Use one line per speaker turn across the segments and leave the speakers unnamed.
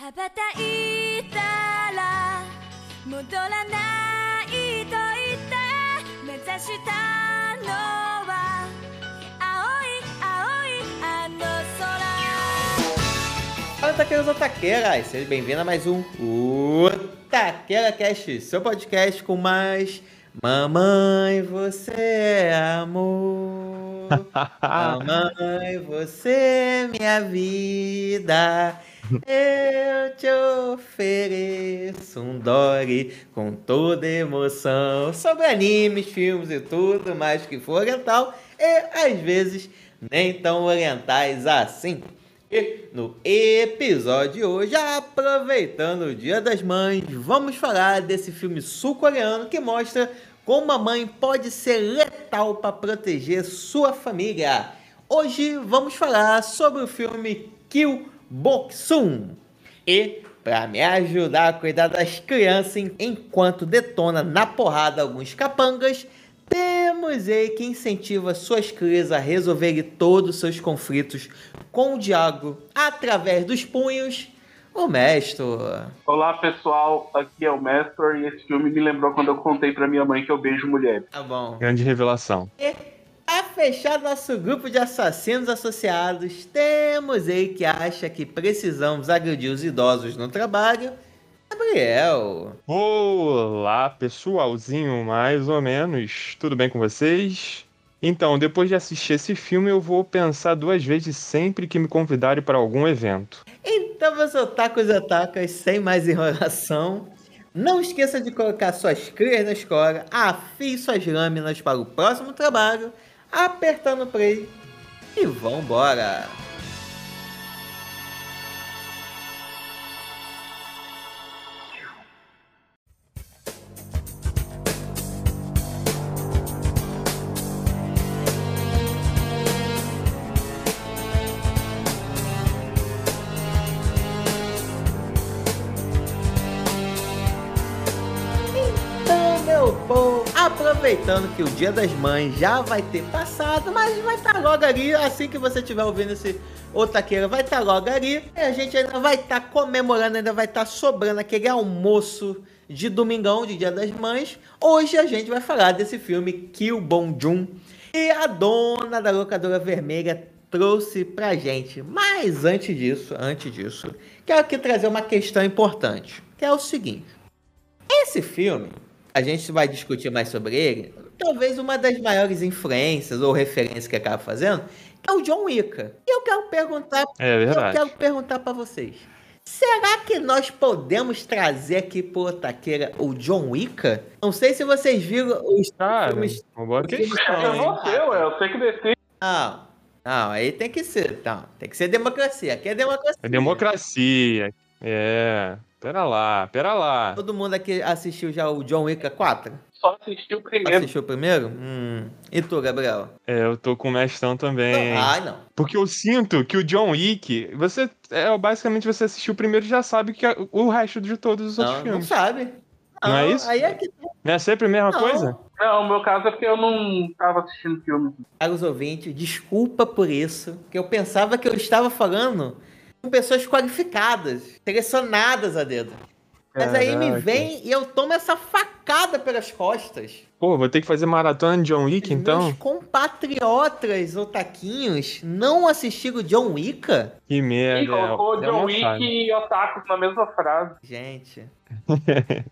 羽ばたいたら戻らないと言って目指したのは青い青いあの空
Fala, taqueiros ou taqueiras! Seja bem-vindo a mais um Taqueira Cast, seu podcast com mais Mamãe, você é amor Mamãe, você é minha vida Eu te ofereço um Dory com toda emoção Sobre animes, filmes e tudo mais que for oriental E às vezes nem tão orientais assim e no episódio de hoje, aproveitando o Dia das Mães, vamos falar desse filme sul-coreano que mostra como a mãe pode ser letal para proteger sua família. Hoje vamos falar sobre o filme Kill Boksum. E para me ajudar a cuidar das crianças enquanto detona na porrada alguns capangas, temos ele que incentiva suas crias a resolverem todos os seus conflitos com o diabo através dos punhos, o mestre.
Olá pessoal, aqui é o Mestor e esse filme me lembrou quando eu contei pra minha mãe que eu beijo mulheres.
Tá bom.
Grande revelação.
E a fechar nosso grupo de assassinos associados, temos ele que acha que precisamos agredir os idosos no trabalho, Gabriel.
Olá, pessoalzinho, mais ou menos. Tudo bem com vocês? Então, depois de assistir esse filme, eu vou pensar duas vezes sempre que me convidarem para algum evento.
Então, meus otakus e otakas, sem mais enrolação, não esqueça de colocar suas crias na escola, afie suas lâminas para o próximo trabalho, apertando play e vambora! Então, aproveitando que o Dia das Mães já vai ter passado, mas vai estar logo ali, assim que você estiver ouvindo esse Otaqueira, vai estar logo ali. E a gente ainda vai estar comemorando, ainda vai estar sobrando aquele almoço de domingão, de Dia das Mães. Hoje a gente vai falar desse filme Kill Bong Joon. E a dona da locadora vermelha trouxe pra gente. Mas antes disso, antes disso, quero aqui trazer uma questão importante, que é o seguinte. Esse filme, a gente vai discutir mais sobre ele, talvez uma das maiores influências ou referências que acaba fazendo, que é o John Wick. E eu quero perguntar,
É
eu quero perguntar para vocês. Será que nós podemos trazer aqui pro Otaqueira o John Wick? Não sei se vocês viram os
Cara,
filmes.
uma boa questão.
Eu não sei, ué, eu sei que decide.
Não, não, aí tem que ser. Não, tem que ser democracia. Aqui é democracia.
É democracia. É. Pera lá, pera lá.
Todo mundo aqui assistiu já o John Wick 4?
Só assisti o primeiro.
Assistiu o primeiro? Hum. E tu, Gabriel?
É, eu tô com o mestão também.
Não, ai, não.
Porque eu sinto que o John Wick, você. É, basicamente você assistiu o primeiro e já sabe que é o resto de todos os outros
Não, não
filmes.
sabe.
Não é isso?
Aí é que
Não é sempre a mesma
Não.
coisa?
Não, o meu caso é porque eu não tava assistindo filme.
Caros ouvintes, desculpa por isso, que eu pensava que eu estava falando pessoas qualificadas, selecionadas a dedo. Mas aí me
Caraca.
vem e eu tomo essa facada pelas costas.
Pô, vou ter que fazer maratona de John Wick
Os
então?
Meus compatriotas otaquinhos não assistiram John Wick?
Que merda.
Ih, colocou
é
John Wick e Otaku na mesma frase.
Gente,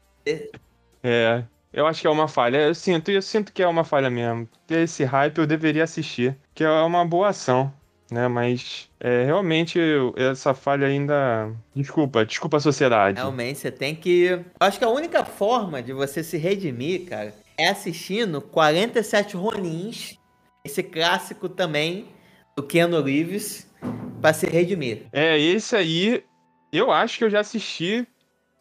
É, eu acho que é uma falha. Eu sinto, eu sinto que é uma falha mesmo. Ter esse hype eu deveria assistir, que é uma boa ação, né? Mas é, realmente essa falha ainda. Desculpa, desculpa a sociedade.
realmente você tem que. Eu acho que a única forma de você se redimir, cara, é assistindo 47 Ronins, esse clássico também do Keanu Reeves, pra se redimir.
É, esse aí eu acho que eu já assisti.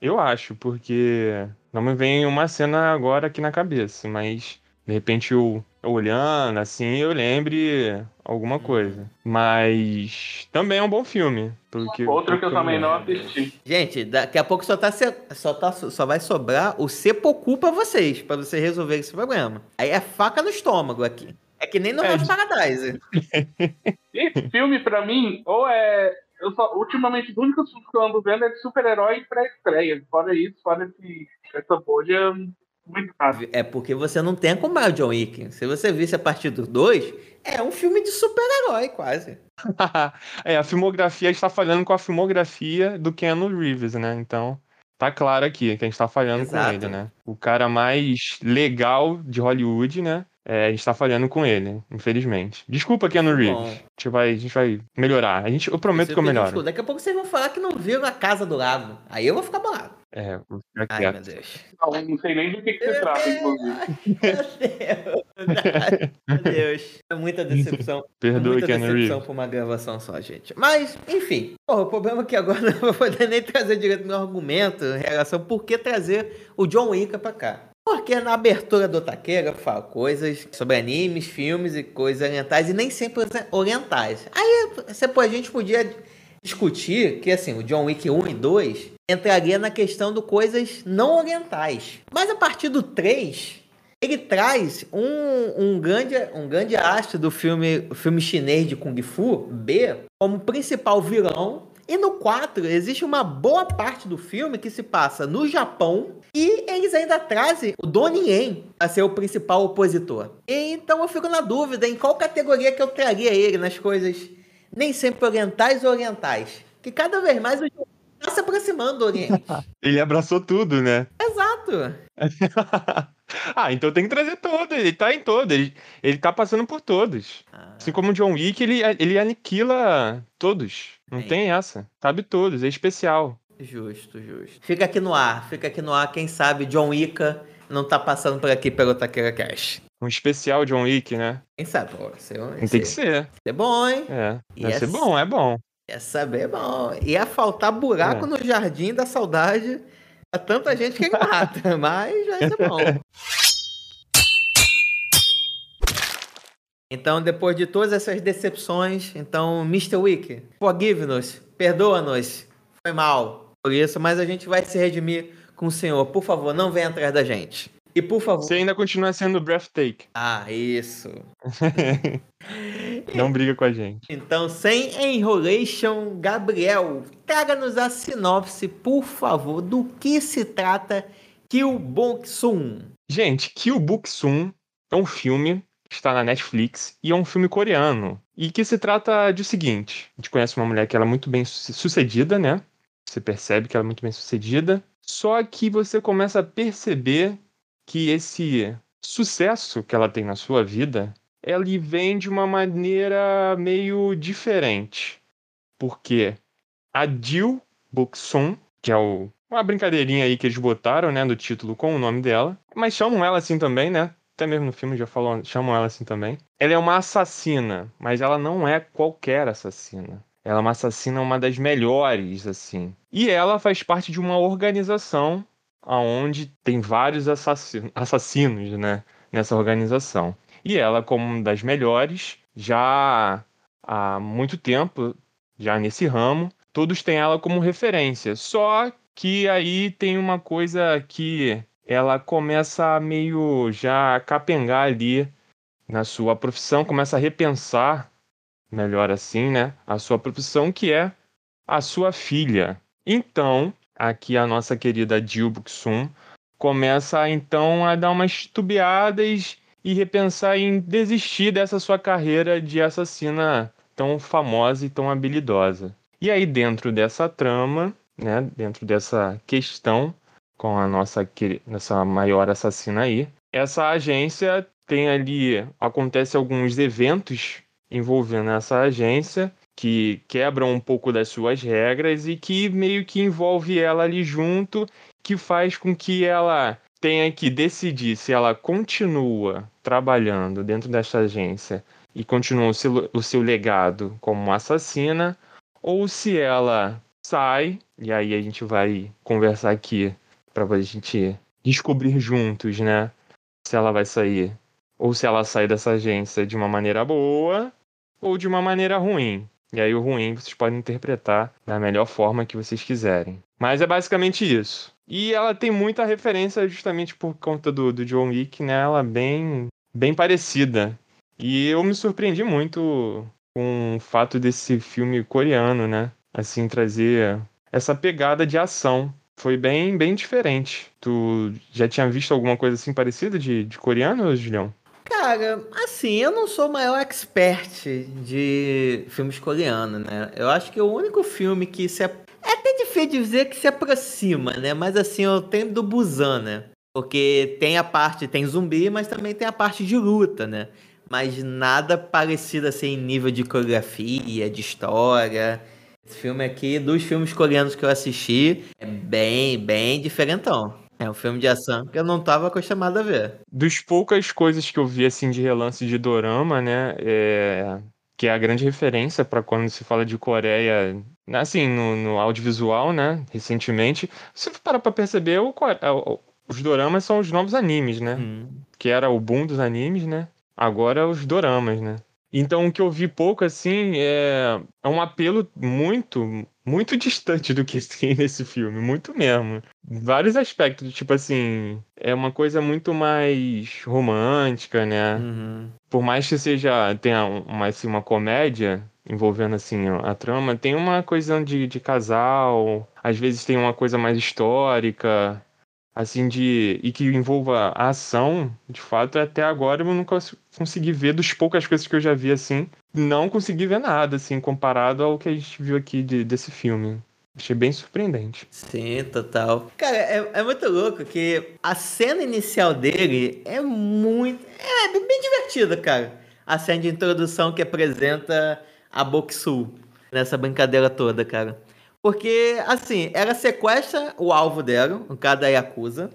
Eu acho, porque não me vem uma cena agora aqui na cabeça, mas de repente eu olhando assim, eu lembre alguma coisa. Mas também é um bom filme. Porque,
Outro que eu
porque
também não assisti.
Gente, daqui a pouco só, tá, só, tá, só vai sobrar o sepulcro pra vocês, pra vocês resolverem esse problema. Aí é faca no estômago aqui. É que nem no
É.
Paradise.
Esse filme, pra mim, ou é eu só, ultimamente, os únicos filmes que eu ando vendo é de super-herói e pré-estreia. Fora isso, fora esse, essa bolha, muito.
É porque você não tem como o John Wick. Se você visse a partir do 2, é um filme de super-herói, quase.
é, a filmografia está falhando com a filmografia do Keanu Reeves, né? Então, tá claro aqui que a gente tá falhando
Exato.
com ele, né? O cara mais legal de Hollywood, né? É, a gente tá falhando com ele, infelizmente. Desculpa, Keanu Reeves.
Bom.
A gente, vai, a gente vai melhorar. A gente, eu prometo que eu melhoro.
desculpa. Daqui a pouco vocês vão falar que não viram a Casa do Lago. Aí eu vou ficar bolado.
É, vou ficar
Ai,
quieto.
meu Deus.
Não, não sei nem do que, que se trata, inclusive.
Meu Deus. Meu Deus. É muita decepção.
Perdoe,
muita
Keanu
decepção
Reeves.
por uma gravação só, gente. Mas, enfim. Porra, o problema é que agora eu não vou poder nem trazer direito meu argumento em relação a por que trazer o John Wick pra cá. Porque na abertura do Taqueira eu falo coisas sobre animes, filmes e coisas orientais, e nem sempre orientais. Aí a gente podia discutir que assim, o John Wick 1 e 2 entraria na questão do coisas não orientais. Mas a partir do 3, ele traz um, um, grande, um grande astro do filme, filme chinês de Kung Fu, B, como principal vilão. E no 4, existe uma boa parte do filme que se passa no Japão e eles ainda trazem o Donnie Yen a ser o principal opositor. Então eu fico na dúvida em qual categoria que eu traria ele nas coisas nem sempre orientais ou orientais. Que cada vez mais o Está se aproximando do Oriente.
Ele abraçou tudo, né?
Exato.
ah, então tem que trazer todo. Ele tá em todo. Ele, ele tá passando por todos.
Ah,
Assim como o John Wick, ele, ele aniquila todos. Não
Sim.
tem essa. Sabe todos. É especial.
justo, justo. Fica aqui no ar, fica aqui no ar. Quem sabe John Wicca não tá passando por aqui pelo Taqueira Cash.
Um especial John Wick, né?
Quem sabe, pô, ser, um-
Tem que ser.
ser bom, hein?
É. Deve ser
essa-
bom, é bom.
Ia saber bom. Ia faltar buraco
É.
no jardim da saudade a tanta gente que mata, mas vai ser bom. Então, depois de todas essas decepções, então, Mr. Wick, forgive-nos, perdoa-nos, foi mal por isso, mas a gente vai se redimir com o Senhor. Por favor, não venha atrás da gente. E por favor.
Você ainda continua sendo breathtaking.
Ah, isso.
Não briga com a gente.
Então, sem enrolation, Gabriel, traga-nos a sinopse, por favor, do que se trata Kill Bong-sun.
Gente, Kill Book-sun é um filme que está na Netflix e é um filme coreano. E que se trata de o seguinte: a gente conhece uma mulher que ela é muito bem su- sucedida, né? Você percebe que ela é muito bem sucedida. Só que você começa a perceber que esse sucesso que ela tem na sua vida, ele vem de uma maneira meio diferente. Porque a Jill Bok-sun, que é o, uma brincadeirinha aí que eles botaram, né, do título com o nome dela, mas chamam ela assim também, né? Até mesmo no filme já falou, chamam ela assim também. Ela é uma assassina, mas ela não é qualquer assassina. Ela é uma assassina, uma das melhores, assim. E ela faz parte de uma organização onde tem vários assassinos, né? Nessa organização. E ela, como uma das melhores, já há muito tempo, já nesse ramo, todos têm ela como referência. Só que aí tem uma coisa que ela começa a meio já capengar ali na sua profissão, começa a repensar, melhor assim, né? A sua profissão, que é a sua filha. Então, aqui a nossa querida Jill Buk-sun começa então a dar umas tubiadas e repensar em desistir dessa sua carreira de assassina tão famosa e tão habilidosa. E aí, dentro dessa trama, né, dentro dessa questão com a nossa, nossa maior assassina aí, essa agência tem ali, acontece alguns eventos envolvendo essa agência que quebram um pouco das suas regras e que meio que envolve ela ali junto, que faz com que ela tenha que decidir se ela continua trabalhando dentro dessa agência e continua o seu, o seu legado como assassina, ou se ela sai, e aí a gente vai conversar aqui para a gente descobrir juntos, né? Se ela vai sair, ou se ela sai dessa agência de uma maneira boa ou de uma maneira ruim. E aí o ruim vocês podem interpretar da melhor forma que vocês quiserem. Mas é basicamente isso. E ela tem muita referência justamente por conta do, do John Wick, né? Ela é bem, bem parecida. E eu me surpreendi muito com o fato desse filme coreano, né? assim, trazer essa pegada de ação. Foi bem, bem diferente. Tu já tinha visto alguma coisa assim parecida de, de coreano, Julião?
Cara, assim, eu não sou o maior expert de filmes coreanos, né? Eu acho que o único filme que se. É até difícil dizer que se aproxima, né? Mas assim, eu tenho do Busan, né? Porque tem a parte, tem zumbi, mas também tem a parte de luta, né? Mas nada parecido assim em nível de coreografia, de história. Esse filme aqui, dos filmes coreanos que eu assisti, é bem, bem diferentão. É um filme de ação que eu não estava acostumado a ver.
Dos poucas coisas que eu vi assim de relance de dorama, né, é... que é a grande referência para quando se fala de Coreia, assim, no, no audiovisual, né, recentemente, você para para perceber, o, o, os doramas são os novos animes, né, hum. que era o boom dos animes, né, agora os doramas, né. Então, o que eu vi pouco, assim, é, é um apelo muito, muito distante do que tem nesse filme, muito mesmo. Vários aspectos, tipo assim, é uma coisa muito mais romântica, né? Uhum. Por mais que seja, tenha uma, assim, uma comédia envolvendo, assim, a trama, tem uma coisa de, de casal, às vezes tem uma coisa mais histórica, assim, de. e que envolva a ação, de fato, até agora eu nunca consegui ver, dos poucas coisas que eu já vi, assim, não consegui ver nada, assim, comparado ao que a gente viu aqui de, desse filme. Achei bem surpreendente.
Sim, total. Cara, é, é muito louco que a cena inicial dele é muito. É bem divertida, cara. A cena de introdução que apresenta a Boxu nessa brincadeira toda, cara. Porque, assim, ela sequestra o alvo dela, o cara da Yakuza.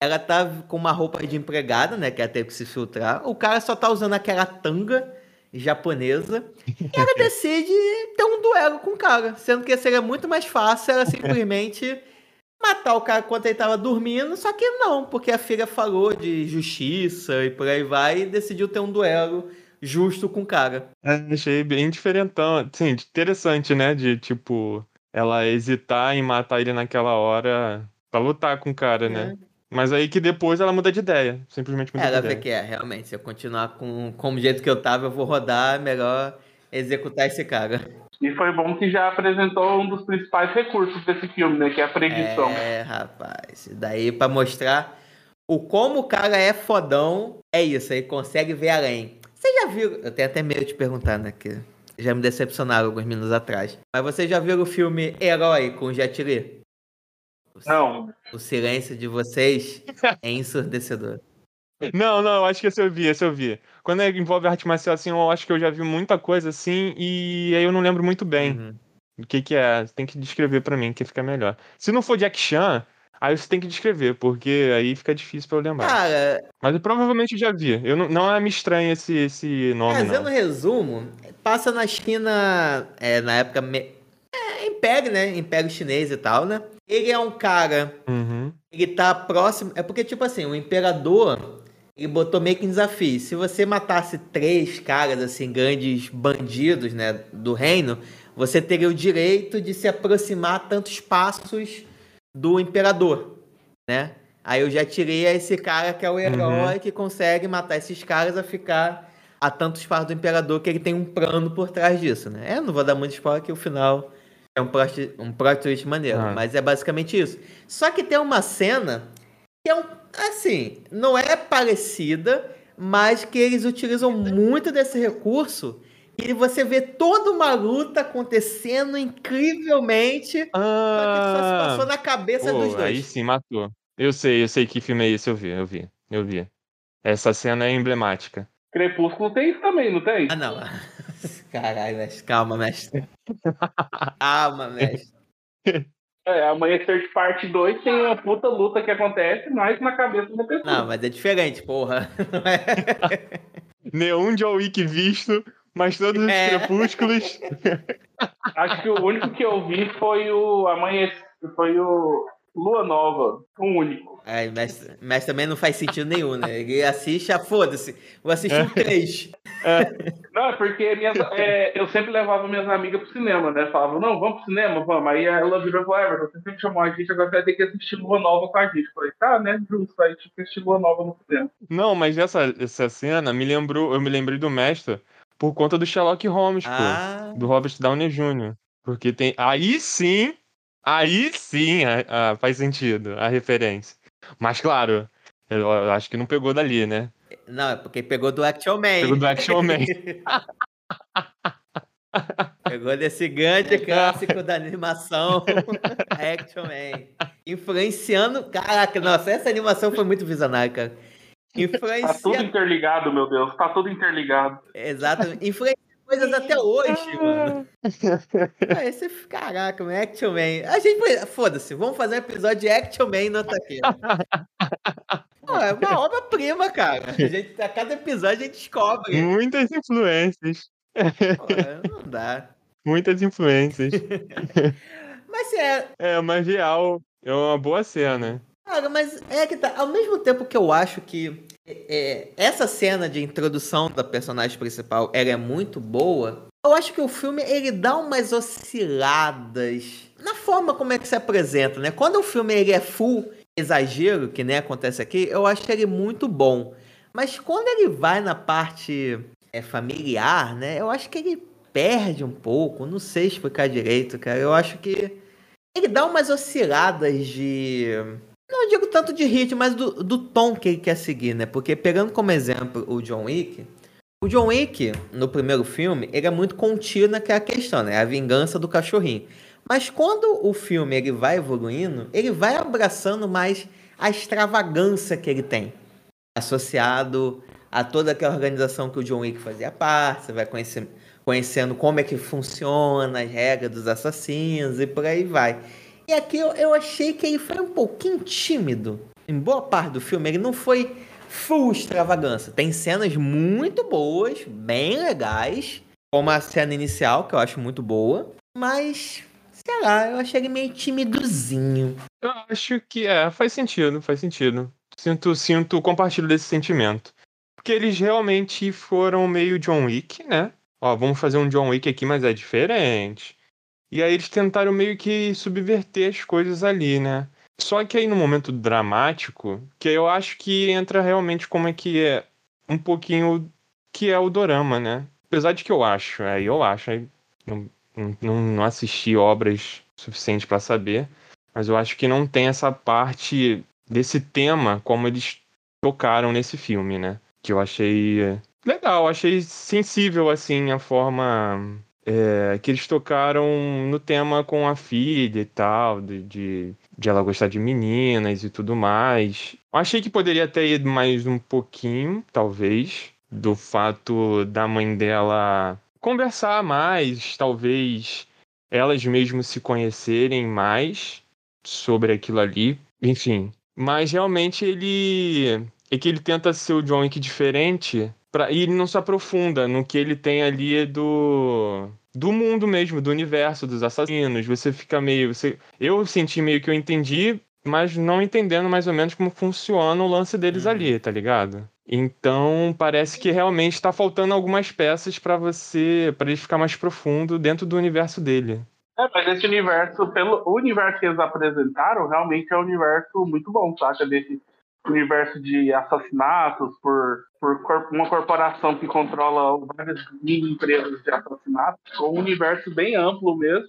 Ela tá com uma roupa de empregada, né? Que ela teve que se filtrar. O cara só tá usando aquela tanga japonesa. E ela decide ter um duelo com o cara. Sendo que seria muito mais fácil ela simplesmente matar o cara enquanto ele tava dormindo. Só que não, porque a filha falou de justiça e por aí vai e decidiu ter um duelo justo com o cara.
É, achei bem diferentão. Sim, interessante, né? De tipo ela hesitar em matar ele naquela hora pra lutar com o cara, é. Mas aí que depois ela muda de ideia. Simplesmente muda
é,
ela de ideia.
Ela vê que é, realmente. Se eu continuar com, com o jeito que eu tava, eu vou rodar, é melhor executar esse cara.
E foi bom que já apresentou um dos principais recursos desse filme, né? Que é a predição.
É, rapaz. Daí pra mostrar o como o cara é fodão, é isso. Aí consegue ver além. Você já viu... Eu tenho até medo de perguntar, né? Que já me decepcionaram alguns minutos atrás. Mas você já viu o filme Herói com Jet Li?
Não.
O silêncio de vocês é ensurdecedor.
Não, não, acho que esse eu vi, esse eu vi. Quando é, envolve arte marcial, assim, eu acho que eu já vi muita coisa assim, e aí eu não lembro muito bem uhum. o que que é. Tem que descrever para mim, que fica melhor. Se não for Jack Chan, Aí você tem que descrever, porque aí fica difícil pra eu lembrar. Cara. Mas eu provavelmente já vi. Eu não, não é me estranho esse, esse nome. Fazendo
não. resumo, passa na China, é, na época. Me... Império, né? Império chinês e tal, né? Ele é um cara. Uhum. Ele tá próximo. É porque, tipo assim, o imperador. Ele botou meio que um desafio. Se você matasse três caras, assim, grandes bandidos, né? Do reino, você teria o direito de se aproximar tantos passos do imperador, né? Aí eu já tirei esse cara que é o herói uhum. que consegue matar esses caras a ficar a tantos passos do imperador que ele tem um plano por trás disso, né? É, não vou dar muito spoiler que o final é um plot, um plot twist maneiro, uhum. mas é basicamente isso. Só que tem uma cena que é um, assim, não é parecida, mas que eles utilizam muito desse recurso e você vê toda uma luta acontecendo incrivelmente. Ah, só que só se passou na cabeça pô, dos dois.
Aí sim, matou. Eu sei, eu sei que filme é esse, eu vi, eu vi, eu vi. Essa cena é emblemática.
Crepúsculo tem isso também, não tem?
Ah, não. Caralho, mestre. Calma, mestre. Calma, mestre.
É, Amanhecer de Parte 2 tem uma puta luta que acontece, mas na cabeça da pessoa.
Não, mas é diferente, porra. Não é...
Nenhum John Wick visto mas todos os é. crepúsculos.
Acho que o único que eu vi foi o Amanhecer, foi o Lua Nova, o único.
É, mas, mas também não faz sentido nenhum, né? Ele assiste, ah, foda-se, vou assistir o 3.
É. Não, é porque minhas, é, eu sempre levava minhas amigas pro cinema, né? Falava, não, vamos pro cinema, vamos. Aí ela virou e falou, Everton, você sempre chamou a gente, agora você vai ter que assistir Lua Nova com a gente. Eu falei, tá, né? Justo, aí tipo, assistir Lua Nova no cinema.
Não, mas essa, essa cena me lembrou, eu me lembrei do mestre por conta do Sherlock Holmes, ah. pô. Do Robert Downey Jr. Porque tem. Aí sim. Aí sim a- a- faz sentido a referência. Mas claro, eu, eu acho que não pegou dali, né?
Não, é porque pegou do Action Man.
Pegou do Action Man.
Pegou desse grande clássico da animação Action Man. Influenciando. Caraca, nossa, essa animação foi muito visionária, cara.
Tá tudo
Influencia.
interligado, meu Deus. Tá tudo interligado.
Exatamente. Influencia coisas até hoje, mano. Ah, esse, caraca, man, Action Man. A gente foi. Foda-se, vamos fazer um episódio de Action Man no Otaqueira. Pô, é uma obra-prima, cara. A, gente, a cada episódio a gente descobre.
Muitas influências.
Pô, não dá.
Muitas influências.
Mas é,
É, mas real. É uma boa cena.
Cara, mas é que tá. Ao mesmo tempo que eu acho que é, essa cena de introdução da personagem principal ela é muito boa, eu acho que o filme ele dá umas osciladas na forma como é que se apresenta, né? Quando o filme ele é full exagero, que nem acontece aqui, eu acho ele muito bom. Mas quando ele vai na parte é, familiar, né? Eu acho que ele perde um pouco. Não sei explicar direito, cara. Eu acho que ele dá umas osciladas de. Não digo tanto de ritmo, mas do, do tom que ele quer seguir, né? Porque pegando como exemplo o John Wick, o John Wick, no primeiro filme, ele é muito contido naquela questão, né? A vingança do cachorrinho. Mas quando o filme ele vai evoluindo, ele vai abraçando mais a extravagância que ele tem. Associado a toda aquela organização que o John Wick fazia parte, você vai conhecer, conhecendo como é que funciona, as regras dos assassinos e por aí vai. E aqui eu, eu achei que ele foi um pouquinho tímido. Em boa parte do filme, ele não foi full extravagância. Tem cenas muito boas, bem legais, como a cena inicial, que eu acho muito boa, mas sei lá, eu achei ele meio timidozinho.
Eu acho que é, faz sentido, faz sentido. Sinto, sinto, compartilho desse sentimento. Porque eles realmente foram meio John Wick, né? Ó, vamos fazer um John Wick aqui, mas é diferente. E aí eles tentaram meio que subverter as coisas ali, né? Só que aí no momento dramático, que eu acho que entra realmente como é que é um pouquinho que é o dorama, né? Apesar de que eu acho, aí eu acho, aí não, não, não assisti obras suficientes pra saber, mas eu acho que não tem essa parte desse tema como eles tocaram nesse filme, né? Que eu achei legal, achei sensível assim a forma é, que eles tocaram no tema com a filha e tal, de, de, de ela gostar de meninas e tudo mais. Achei que poderia ter ido mais um pouquinho, talvez, do fato da mãe dela conversar mais, talvez elas mesmo se conhecerem mais sobre aquilo ali. Enfim. Mas realmente ele. É que ele tenta ser o John Wick diferente. Pra, e ele não se aprofunda no que ele tem ali do. Do mundo mesmo, do universo, dos assassinos. Você fica meio. Você, eu senti meio que eu entendi, mas não entendendo mais ou menos como funciona o lance deles
Uhum.
ali, tá ligado? Então parece que realmente tá faltando algumas peças pra você. para ele ficar mais profundo dentro do universo dele.
É, mas esse universo, pelo o universo que eles apresentaram, realmente é um universo muito bom, saca? Desse universo de assassinatos por, por uma corporação que controla várias mini empresas de assassinatos. É um universo bem amplo mesmo.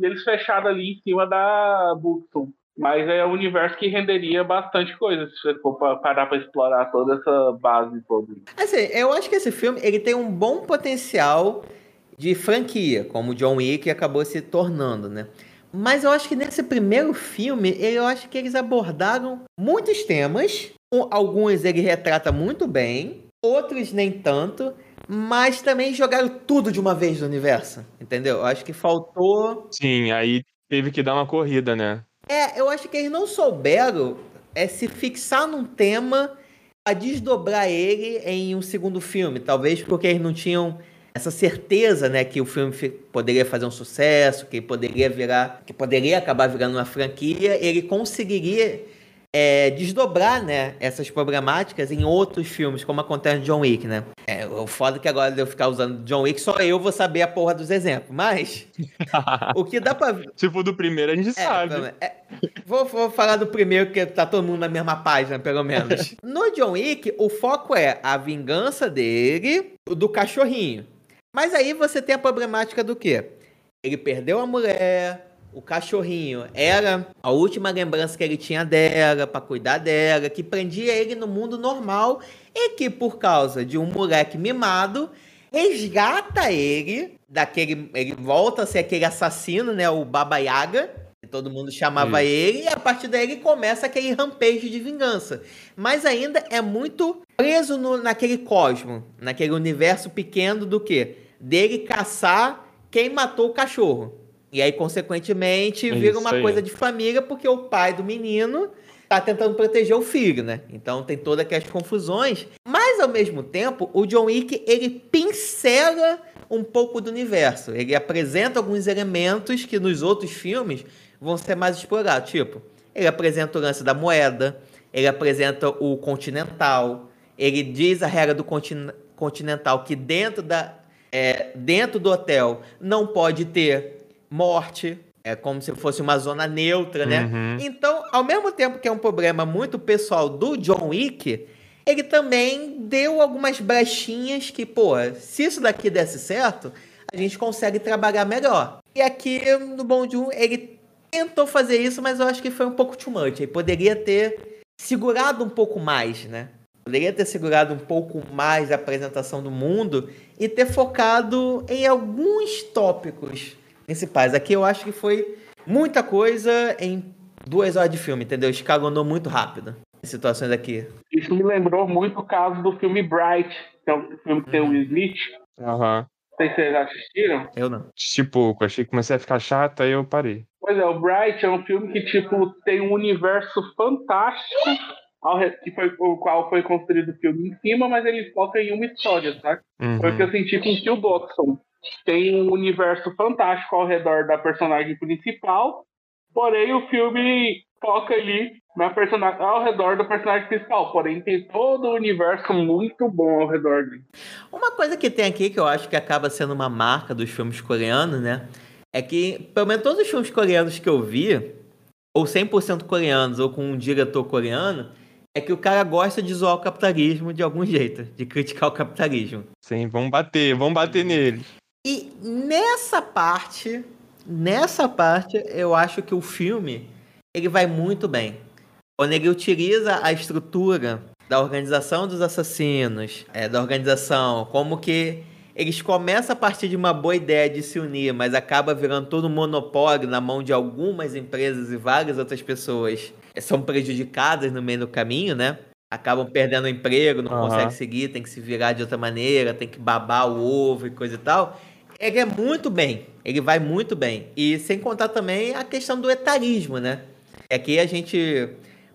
E eles fecharam ali em cima da Buxton. Mas é um universo que renderia bastante coisa se você for pa- parar pra explorar toda essa base toda.
Assim, eu acho que esse filme ele tem um bom potencial de franquia, como John Wick acabou se tornando, né? Mas eu acho que nesse primeiro filme, eu acho que eles abordaram muitos temas. Alguns ele retrata muito bem, outros nem tanto, mas também jogaram tudo de uma vez no universo, entendeu? Eu acho que faltou
Sim, aí teve que dar uma corrida, né?
é, eu acho que eles não souberam é, se fixar num tema a desdobrar ele em um segundo filme. Talvez porque eles não tinham essa certeza, né, que o filme fi- poderia fazer um sucesso, que poderia virar, que poderia acabar virando uma franquia. Ele conseguiria é, desdobrar, né, essas problemáticas em outros filmes, como acontece no John Wick, né? É, o foda é que agora de eu ficar usando John Wick, só eu vou saber a porra dos exemplos. Mas o que dá pra
Se for do primeiro, a gente
é,
sabe.
é, vou, vou falar do primeiro, que tá todo mundo na mesma página, pelo menos. No John Wick, o foco é a vingança dele, do cachorrinho. Mas aí você tem a problemática do quê? ele perdeu a mulher, o cachorrinho era a última lembrança que ele tinha dela, para cuidar dela, que prendia ele no mundo normal e que por causa de um moleque mimado resgata ele daquele, ele volta a ser aquele assassino, né, o Baba Yaga, que todo mundo chamava
Isso.
ele, e a partir daí começa aquele rampejo de vingança. Mas ainda é muito preso no, naquele cosmo, naquele universo pequeno do que dele caçar quem matou o cachorro. E aí, consequentemente,
É
vira uma
aí.
coisa de família, porque o pai do menino tá tentando proteger o filho, né? Então tem todas aquelas confusões. Mas, ao mesmo tempo, o John Wick, ele pincela um pouco do universo. Ele apresenta alguns elementos que nos outros filmes vão ser mais explorados. Tipo, ele apresenta o lance da moeda, ele apresenta o continental, ele diz a regra do continen- continental que dentro da é, dentro do hotel não pode ter morte. É como se fosse uma zona neutra, né?
Uhum.
Então, ao mesmo tempo que é um problema muito pessoal do John Wick, ele também deu algumas brechinhas que, pô, se isso daqui desse certo, a gente consegue trabalhar melhor. E aqui no Bom Joon, ele tentou fazer isso, mas eu acho que foi um pouco too much. Ele poderia ter segurado um pouco mais, né? Poderia ter segurado um pouco mais a apresentação do mundo e ter focado em alguns tópicos principais. Aqui eu acho que foi muita coisa em duas horas de filme, entendeu? Escalonou muito rápido as situações aqui.
Isso me lembrou muito o caso do filme Bright, que é um filme que tem o Will Smith.
Aham.
Não sei se vocês assistiram.
Eu não.
Assisti pouco, achei que comecei a ficar chata aí eu parei.
Pois é, o Bright é um filme que, tipo, tem um universo fantástico, que foi, o qual foi construído o filme em cima, mas ele foca em uma história, tá? Foi o que
Uhum.
eu senti com o Kill Doxon. Tem um universo fantástico ao redor da personagem principal, porém o filme foca ali na personagem, ao redor do personagem principal, porém tem todo o universo muito bom ao redor dele.
Uma coisa que tem aqui que eu acho que acaba sendo uma marca dos filmes coreanos, né? É que, pelo menos todos os filmes coreanos que eu vi, ou 100% coreanos, ou com um diretor coreano, é que o cara gosta de zoar o capitalismo de algum jeito, de criticar o capitalismo.
Sim, vamos bater, vamos bater nele.
E nessa parte, nessa parte, eu acho que o filme, ele vai muito bem. Quando ele utiliza a estrutura da organização dos assassinos, é, da organização, como que eles começam a partir de uma boa ideia de se unir, mas acaba virando todo um monopólio na mão de algumas empresas e várias outras pessoas são prejudicadas no meio do caminho, né? Acabam perdendo o emprego, não
Aham.
conseguem seguir, tem que se virar de outra maneira, tem que babar o ovo e coisa e tal. Ele é muito bem, ele vai muito bem. E sem contar também a questão do etarismo, né? Aqui a gente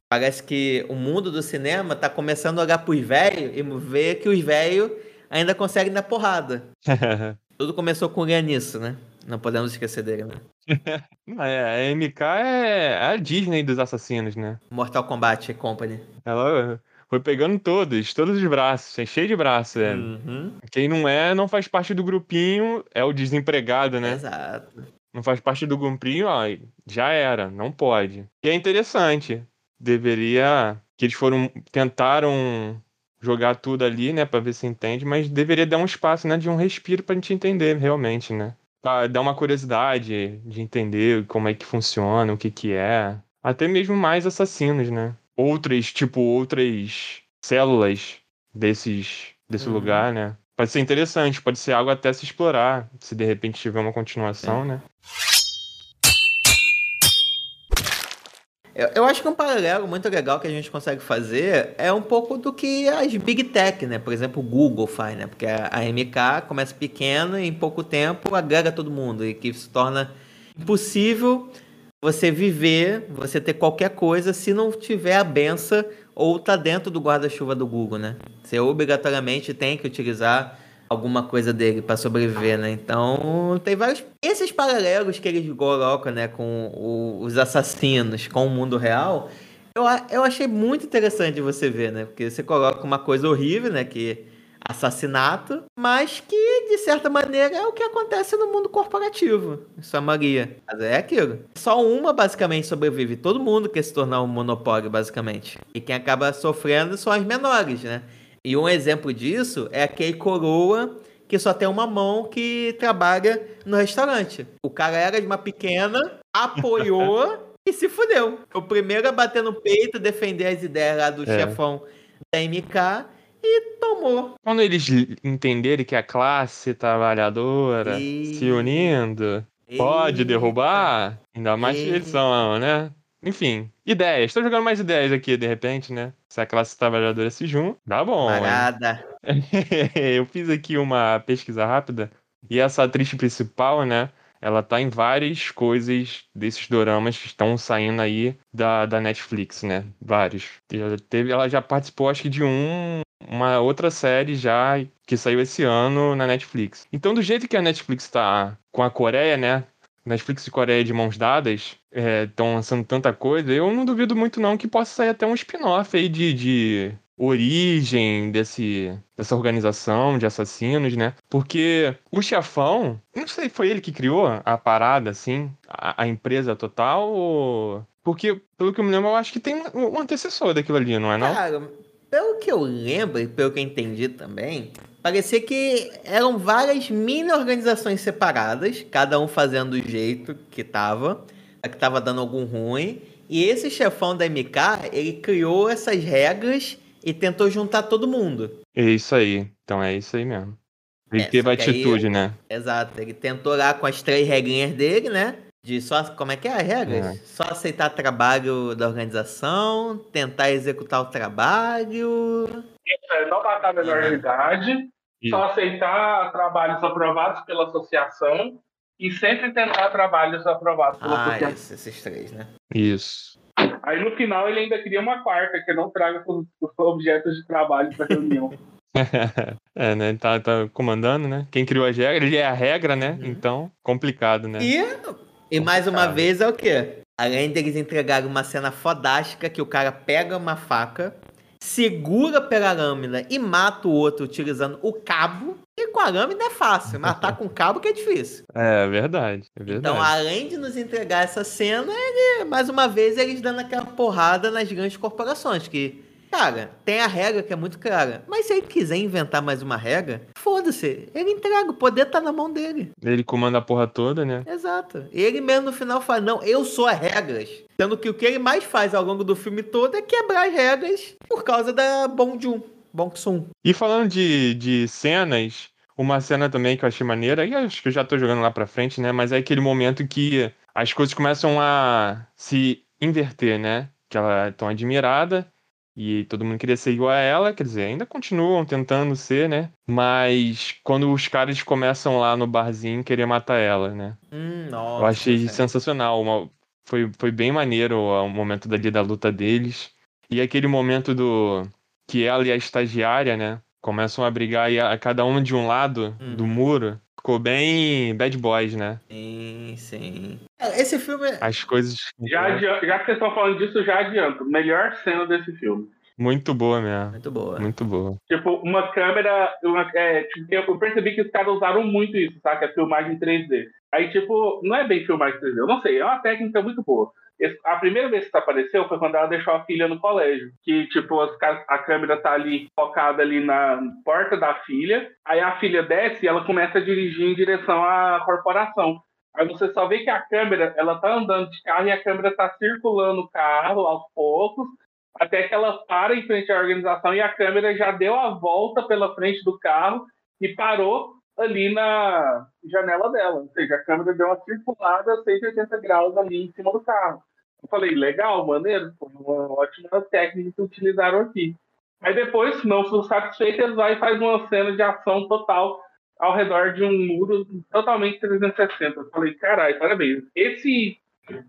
parece que o mundo do cinema tá começando a olhar pros velhos e ver que os velhos ainda conseguem dar porrada. Tudo começou com o Lianisso, né? Não podemos esquecer dele, né?
É, a MK é a Disney dos assassinos, né?
Mortal Kombat Company.
Ela foi pegando todos, todos os braços, é cheio de braços. É.
Uhum.
Quem não é, não faz parte do grupinho, é o desempregado, né?
Exato.
Não faz parte do grupinho, ó, já era, não pode. E é interessante. Deveria. Que eles foram. Tentaram jogar tudo ali, né, pra ver se entende, mas deveria dar um espaço, né, de um respiro pra gente entender realmente, né? Pra dar uma curiosidade de entender como é que funciona, o que que é. Até mesmo mais assassinos, né? Outras, tipo, outras células desses, desse
Uhum.
lugar, né? Pode ser interessante, pode ser algo até se explorar, se de repente tiver uma continuação, né?
Eu, eu acho que um paralelo muito legal que a gente consegue fazer é um pouco do que as Big Tech, né? Por exemplo, o Google faz, né? Porque a, MK começa pequena e em pouco tempo agrega todo mundo e que se torna impossível você viver, você ter qualquer coisa se não tiver a benção ou tá dentro do guarda-chuva do Google, né? Você obrigatoriamente tem que utilizar alguma coisa dele para sobreviver, né? Então, tem vários esses paralelos que eles colocam, né, com o- os assassinos com o mundo real. Eu, eu achei muito interessante você ver, né? Porque você coloca uma coisa horrível, né, que assassinato, mas que de certa maneira é o que acontece no mundo corporativo, em sua maioria. Mas é aquilo. Só uma basicamente sobrevive. Todo mundo quer se tornar um monopólio, basicamente. E quem acaba sofrendo são as menores, né? E um exemplo disso é aquele coroa que só tem uma mão que trabalha no restaurante. O cara era de uma pequena, apoiou e se fudeu. O primeiro a bater no peito, defender as ideias lá do
É.
chefão da MK e tomou.
Quando eles entenderem que a classe trabalhadora
E-
se unindo pode derrubar, ainda mais que eles são, né? Enfim, ideias. Tô jogando mais ideias aqui, de repente, né? Se a classe trabalhadora se junta, dá bom?
Parada.
Eu fiz aqui uma pesquisa rápida e essa atriz principal, né? Ela tá em várias coisas desses doramas que estão saindo aí da, da Netflix, né? Vários. Ela, teve, ela já participou, acho que, de um, uma outra série já que saiu esse ano na Netflix. Então, do jeito que a Netflix tá com a Coreia, né? Netflix e Coreia de mãos dadas, estão lançando tanta coisa, eu não duvido muito não que possa sair até um spin-off aí de, de origem desse, dessa organização de assassinos, né? Porque o chefão, não sei, foi ele que criou a parada, assim, a, a empresa total, ou... Porque, pelo que eu me lembro, eu acho que tem um, um antecessor daquilo ali, não é não?
Cara, pelo que eu lembro e pelo que eu entendi também, parecia que eram várias mini organizações separadas, cada um fazendo do jeito que tava, a que tava dando algum ruim. E esse chefão da MK, ele criou essas regras e tentou juntar todo mundo.
É isso aí. Então é isso aí mesmo. Ele
É,
teve
que aí-
atitude, né?
Exato, ele tentou lá com as três regrinhas dele, né? De só, como é que é as regras?
É.
Só aceitar trabalho da organização, tentar executar o trabalho.
É, não matar a menor de idade, só aceitar trabalhos aprovados pela associação e sempre tentar trabalhos aprovados pela
Ah,
associação.
esses, esses três, né?
Isso.
Aí no final ele ainda cria uma quarta, que não traga os, os objetos de trabalho para reunião.
é, né? Ele tá, tá comandando, né? Quem criou as regras, ele é a regra, né?
Uhum.
Então, complicado, né?
E, e mais uma vez é o quê? Além deles entregarem uma cena fodástica que o cara pega uma faca, segura pela lâmina e mata o outro utilizando o cabo. E com a lâmina é fácil, matar com cabo que é difícil.
É verdade, é verdade.
Então, além de nos entregar essa cena, ele, mais uma vez, eles dando aquela porrada nas grandes corporações, que, cara, tem a regra que é muito clara. Mas se ele quiser inventar mais uma regra, foda-se, ele entrega, o poder tá na mão dele.
Ele comanda a porra toda, né?
Exato. E ele mesmo no final fala, não, eu sou as regras. Sendo que o que ele mais faz ao longo do filme todo é quebrar as regras por causa da Bong Joon, Bong Soon.
E falando de, de cenas, uma cena também que eu achei maneira, e acho que eu já tô jogando lá pra frente, né? Mas é aquele momento que as coisas começam a se inverter, né? Que ela é tão admirada e todo mundo queria ser igual a ela, quer dizer, ainda continuam tentando ser, né? Mas quando os caras começam lá no barzinho querer matar ela, né?
Hum, nossa.
Eu achei
sério.
sensacional. uma- foi, foi bem maneiro o momento dali da luta deles. E aquele momento do. que ela e a estagiária, né? Começam a brigar e a, cada um de um lado do
Uhum.
muro. Ficou bem bad boys, né?
Sim, sim. É, Esse filme...
As coisas.
Já, já que vocês estão falando disso, já adianto. Melhor cena desse filme.
Muito boa mesmo.
Muito boa.
Muito boa.
Tipo, uma câmera. Uma, é, tipo, eu percebi que os caras usaram muito isso, é filmagem 3D. Aí, tipo, não é bem filmagem 3D, eu não sei, é uma técnica muito boa. A primeira vez que isso apareceu foi quando ela deixou a filha no colégio. Que, tipo, a câmera tá ali focada ali na porta da filha. Aí a filha desce e ela começa a dirigir em direção à corporação. Aí você só vê que a câmera, ela tá andando de carro e a câmera tá circulando o carro aos poucos, até que ela para em frente à organização e a câmera já deu a volta pela frente do carro e parou ali na janela dela. Ou seja, a câmera deu uma circulada a 180 graus ali em cima do carro. Eu falei, legal, maneiro, foi uma ótima técnica que utilizaram aqui. Aí depois, não fui satisfeito, eles vai e faz uma cena de ação total ao redor de um muro totalmente 360. Eu falei, caralho, parabéns. Esse,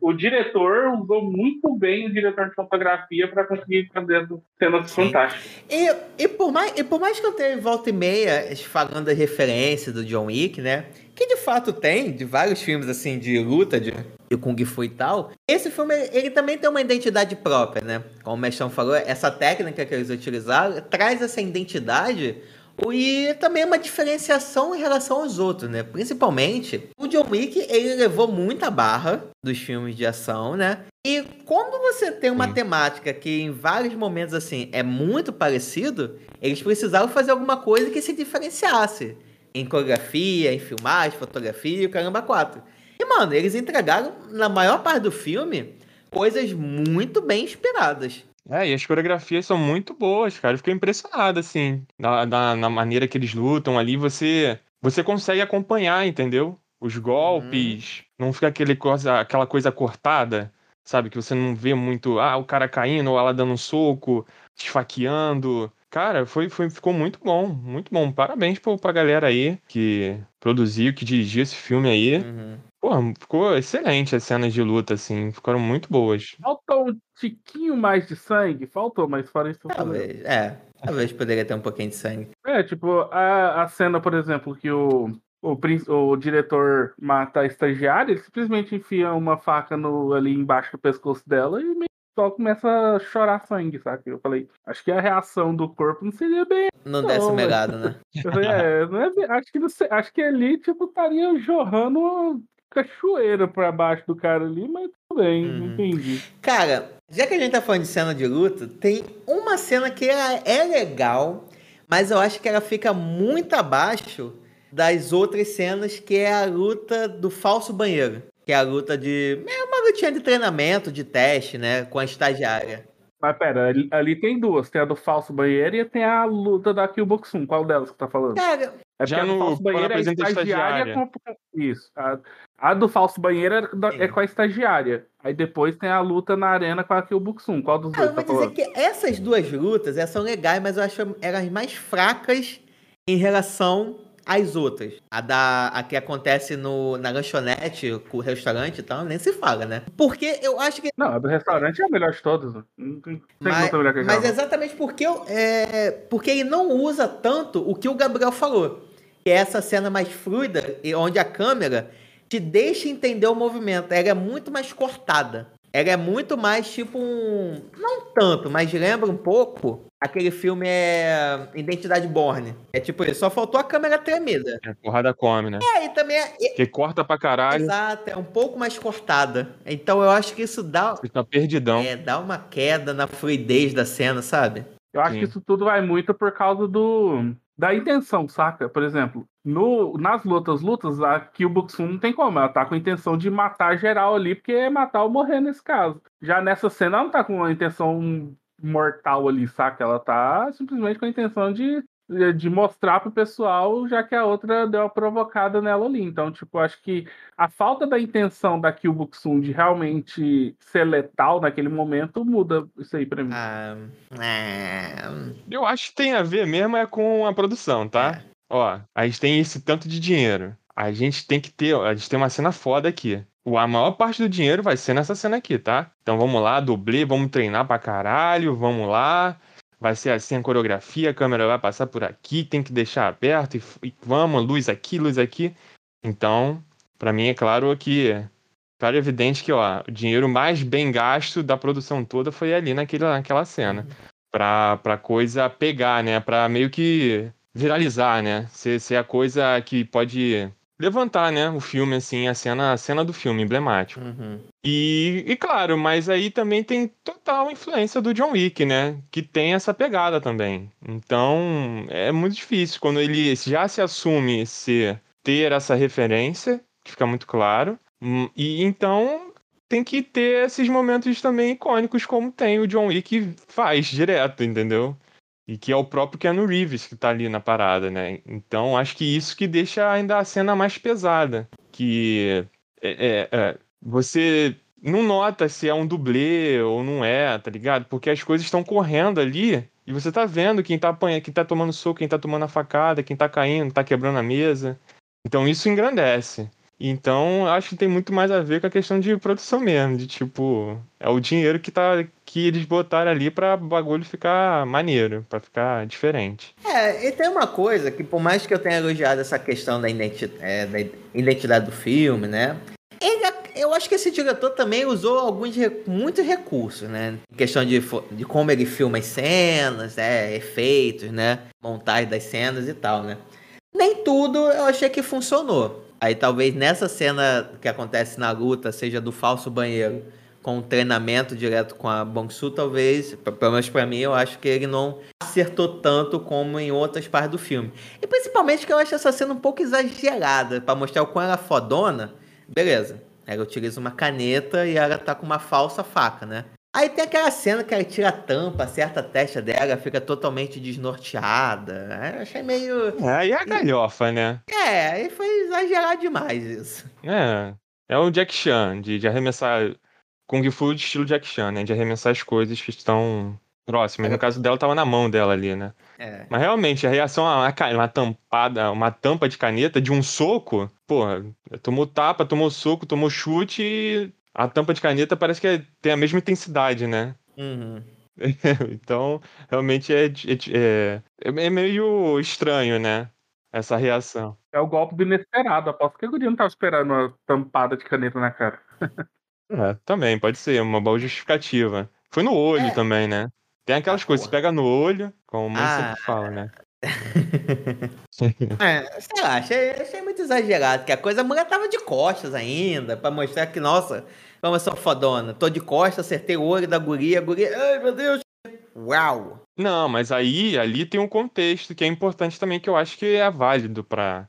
o diretor usou muito bem o diretor de fotografia para conseguir fazer cenas
Sim.
fantásticas.
E, e, por mais, e por mais que eu tenha volta e meia falando da referência do John Wick, né? Que de fato tem, de vários filmes assim de luta, de, de Kung Fu e tal. Esse filme, ele também tem uma identidade própria, né? Como o Mestão falou, essa técnica que eles utilizaram traz essa identidade e também uma diferenciação em relação aos outros, né? Principalmente, o John Wick, ele levou muita barra dos filmes de ação, né? E quando você tem uma
Sim.
temática que em vários momentos assim é muito parecido, eles precisaram fazer alguma coisa que se diferenciasse. em coreografia, em filmagem, fotografia e o caramba 4. E, mano, eles entregaram, na maior parte do filme, coisas muito bem inspiradas.
É, e as coreografias são muito boas, cara. Eu fiquei impressionado, assim, na, na, na maneira que eles lutam ali. Você, você consegue acompanhar, entendeu? Os golpes, não fica aquele coisa, aquela coisa cortada, sabe? Que você não vê muito, ah, o cara caindo ou ela dando um soco, esfaqueando. Cara, foi, foi, ficou muito bom, muito bom. Parabéns pô, pra galera aí que produziu, que dirigiu esse filme aí.
Uhum.
Pô, ficou excelente as cenas de luta, assim, ficaram muito boas.
Faltou um tiquinho mais de sangue, faltou, mas fora isso.
Talvez, é. Talvez poderia ter um pouquinho de sangue.
É, tipo, a, a cena, por exemplo, que o, o, o diretor mata a estagiária, ele simplesmente enfia uma faca no, ali embaixo do pescoço dela e só começa a chorar sangue, sabe? Eu falei, acho que a reação do corpo não seria bem.
Não desce o
Não,
melado, né?
É, não é bem- acho, que acho que ali, tipo, estaria jorrando cachoeira pra baixo do cara ali, mas tudo bem,
Uhum.
entendi.
Cara, já que a gente tá falando de cena de luta, tem uma cena que é, é legal, mas eu acho que ela fica muito abaixo das outras cenas, que é a luta do falso banheiro. Que é a luta de. É uma lutinha de treinamento, de teste, né? Com a estagiária.
Mas pera, ali, ali tem duas, tem a do falso banheiro e tem a luta da Killbox 1. Qual delas que tá falando?
Cara,
É
Já
porque a do
no-
falso banheiro é a estagiária
estagiária.
com... Isso. A, a do falso banheiro é, da- é com a estagiária. Aí depois tem a luta na arena com a 1. Qual dos
cara, eu
dois
vou
tá
dizer
falando?
que essas duas lutas elas são legais, mas eu acho elas mais fracas em relação às outras. A da a que acontece no, na lanchonete, com o restaurante e tal, nem se fala, né? Porque eu acho que
Não, a do restaurante é a melhor de todas. né? Não tem,
Mas,
melhor que
mas exatamente porque, eu, é, porque ele não usa tanto o que o Gabriel falou. Que é essa cena mais fluida, onde a câmera te deixa entender o movimento. Ela é muito mais cortada. Ela é muito mais tipo um. Não tanto, mas lembra um pouco aquele filme é Identidade Borne. É tipo isso, só faltou a câmera tremida.
É, porrada come, né?
É, e também é,
Que corta pra caralho,
exato, é um pouco mais cortada. Então eu acho que isso dá,
você tá perdidão.
é, dá uma queda na fluidez da cena, sabe?
Eu acho
Sim.
que isso tudo vai muito por causa do da intenção, saca? Por exemplo, no, nas lutas, lutas, a 1 não tem como. Ela tá com a intenção de matar geral ali, porque é matar ou morrer nesse caso. Já nessa cena, ela não tá com uma intenção mortal ali, saca? Ela tá simplesmente com a intenção de, de mostrar pro pessoal, já que a outra deu uma provocada nela ali. Então, tipo, acho que a falta da intenção da Killbox 1 de realmente ser letal naquele momento muda isso aí pra mim.
Ah, é,
Eu acho que tem a ver mesmo é com a produção, tá? Ó, a gente tem esse tanto de dinheiro. A gente tem que ter, a gente tem uma cena foda aqui. O- A maior parte do dinheiro vai ser nessa cena aqui, tá? Então vamos lá, dublê, vamos treinar pra caralho, vamos lá. Vai ser assim a coreografia, a câmera vai passar por aqui, tem que deixar aberto e, e vamos, luz aqui, luz aqui. Então, pra mim é claro que claro e evidente que, ó, o dinheiro mais bem gasto da produção toda foi ali naquele, naquela cena pra, pra coisa pegar, né? Pra meio que viralizar, né? Ser, ser a coisa que pode levantar, né? O filme, assim, a cena, a cena do filme, emblemático.
uhum.
E, e claro, mas aí também tem total influência do John Wick, né? Que tem essa pegada também. Então, é muito difícil quando ele já se assume ser ter essa referência, que fica muito claro. Hum, E então tem que ter esses momentos também icônicos, como tem o John Wick faz direto, entendeu? E que é o próprio Keanu Reeves que tá ali na parada, né? Então acho que isso que deixa ainda a cena mais pesada. Que é, é, é, você não nota se é um dublê ou não é, tá ligado? Porque as coisas estão correndo ali e você tá vendo quem tá apanhando, quem tá tomando soco, quem tá tomando a facada, quem tá caindo, tá quebrando a mesa. Então isso engrandece. Então, acho que tem muito mais a ver com a questão de produção mesmo, de tipo, é o dinheiro que tá que eles botaram ali pra o bagulho ficar maneiro, pra ficar diferente.
É, e tem uma coisa que, por mais que eu tenha elogiado essa questão da, identi- é, da identidade do filme, né? Ele, eu acho que esse diretor também usou alguns muitos recursos, né? Em questão de, de como ele filma as cenas, né? efeitos, né? Montagem das cenas e tal, né? Nem tudo eu achei que funcionou. Aí talvez nessa cena que acontece na luta, seja do falso banheiro com treinamento direto com a Bongsu, talvez, pelo menos pra mim, eu acho que ele não acertou tanto como em outras partes do filme. E principalmente que eu acho essa cena um pouco exagerada, para mostrar o quão ela é fodona. Beleza, ela utiliza uma caneta e ela tá com uma falsa faca, né? Aí tem aquela cena que ela tira a tampa, acerta a testa dela, fica totalmente desnorteada. Eu achei meio.
É, aí é a galhofa, né?
É, aí foi exagerado demais isso.
É. É o Jack Chan, de, de arremessar. Kung Fu de estilo Jack Chan, né? De arremessar as coisas que estão próximas. No caso dela, tava na mão dela ali, né?
É.
Mas realmente, a reação a uma tampada, uma tampa de caneta de um soco, porra, tomou tapa, tomou soco, tomou chute e a tampa de caneta parece que é- tem a mesma intensidade, né?
Uhum.
Então, realmente é, é, é, é meio estranho, né? Essa reação.
É o golpe do inesperado. Aposto que o Guri não tava esperando uma tampada de caneta na cara.
É, também, pode ser, uma boa justificativa. Foi no olho
É.
também, né? Tem aquelas
Ah,
coisas, você
porra.
pega no olho, como a mãe
Ah.
sempre fala, né?
É, sei lá, achei, achei muito exagerado, que a coisa, a mulher tava de costas ainda, pra mostrar que, nossa, eu sou fodona. Tô de costas, acertei o olho da guria, guria, ai meu Deus, uau.
Não, mas aí, ali tem um contexto que é importante também, que eu acho que é válido pra,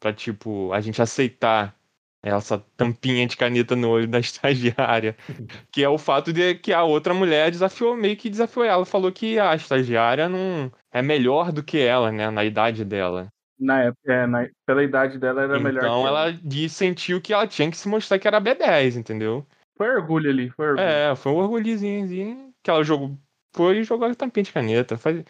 pra tipo, a gente aceitar essa tampinha de caneta no olho da estagiária. que é o fato de que a outra mulher desafiou, meio que desafiou ela. Falou que a estagiária não é melhor do que ela, né, na idade dela.
Na época, é, na- pela idade dela era melhor.
Então
que
ela sentiu que ela tinha que se mostrar que era B10, entendeu?
Foi orgulho ali, foi orgulho.
É, foi um orgulhozinho que ela jogou. Foi e jogou a tampinha de caneta. Faz-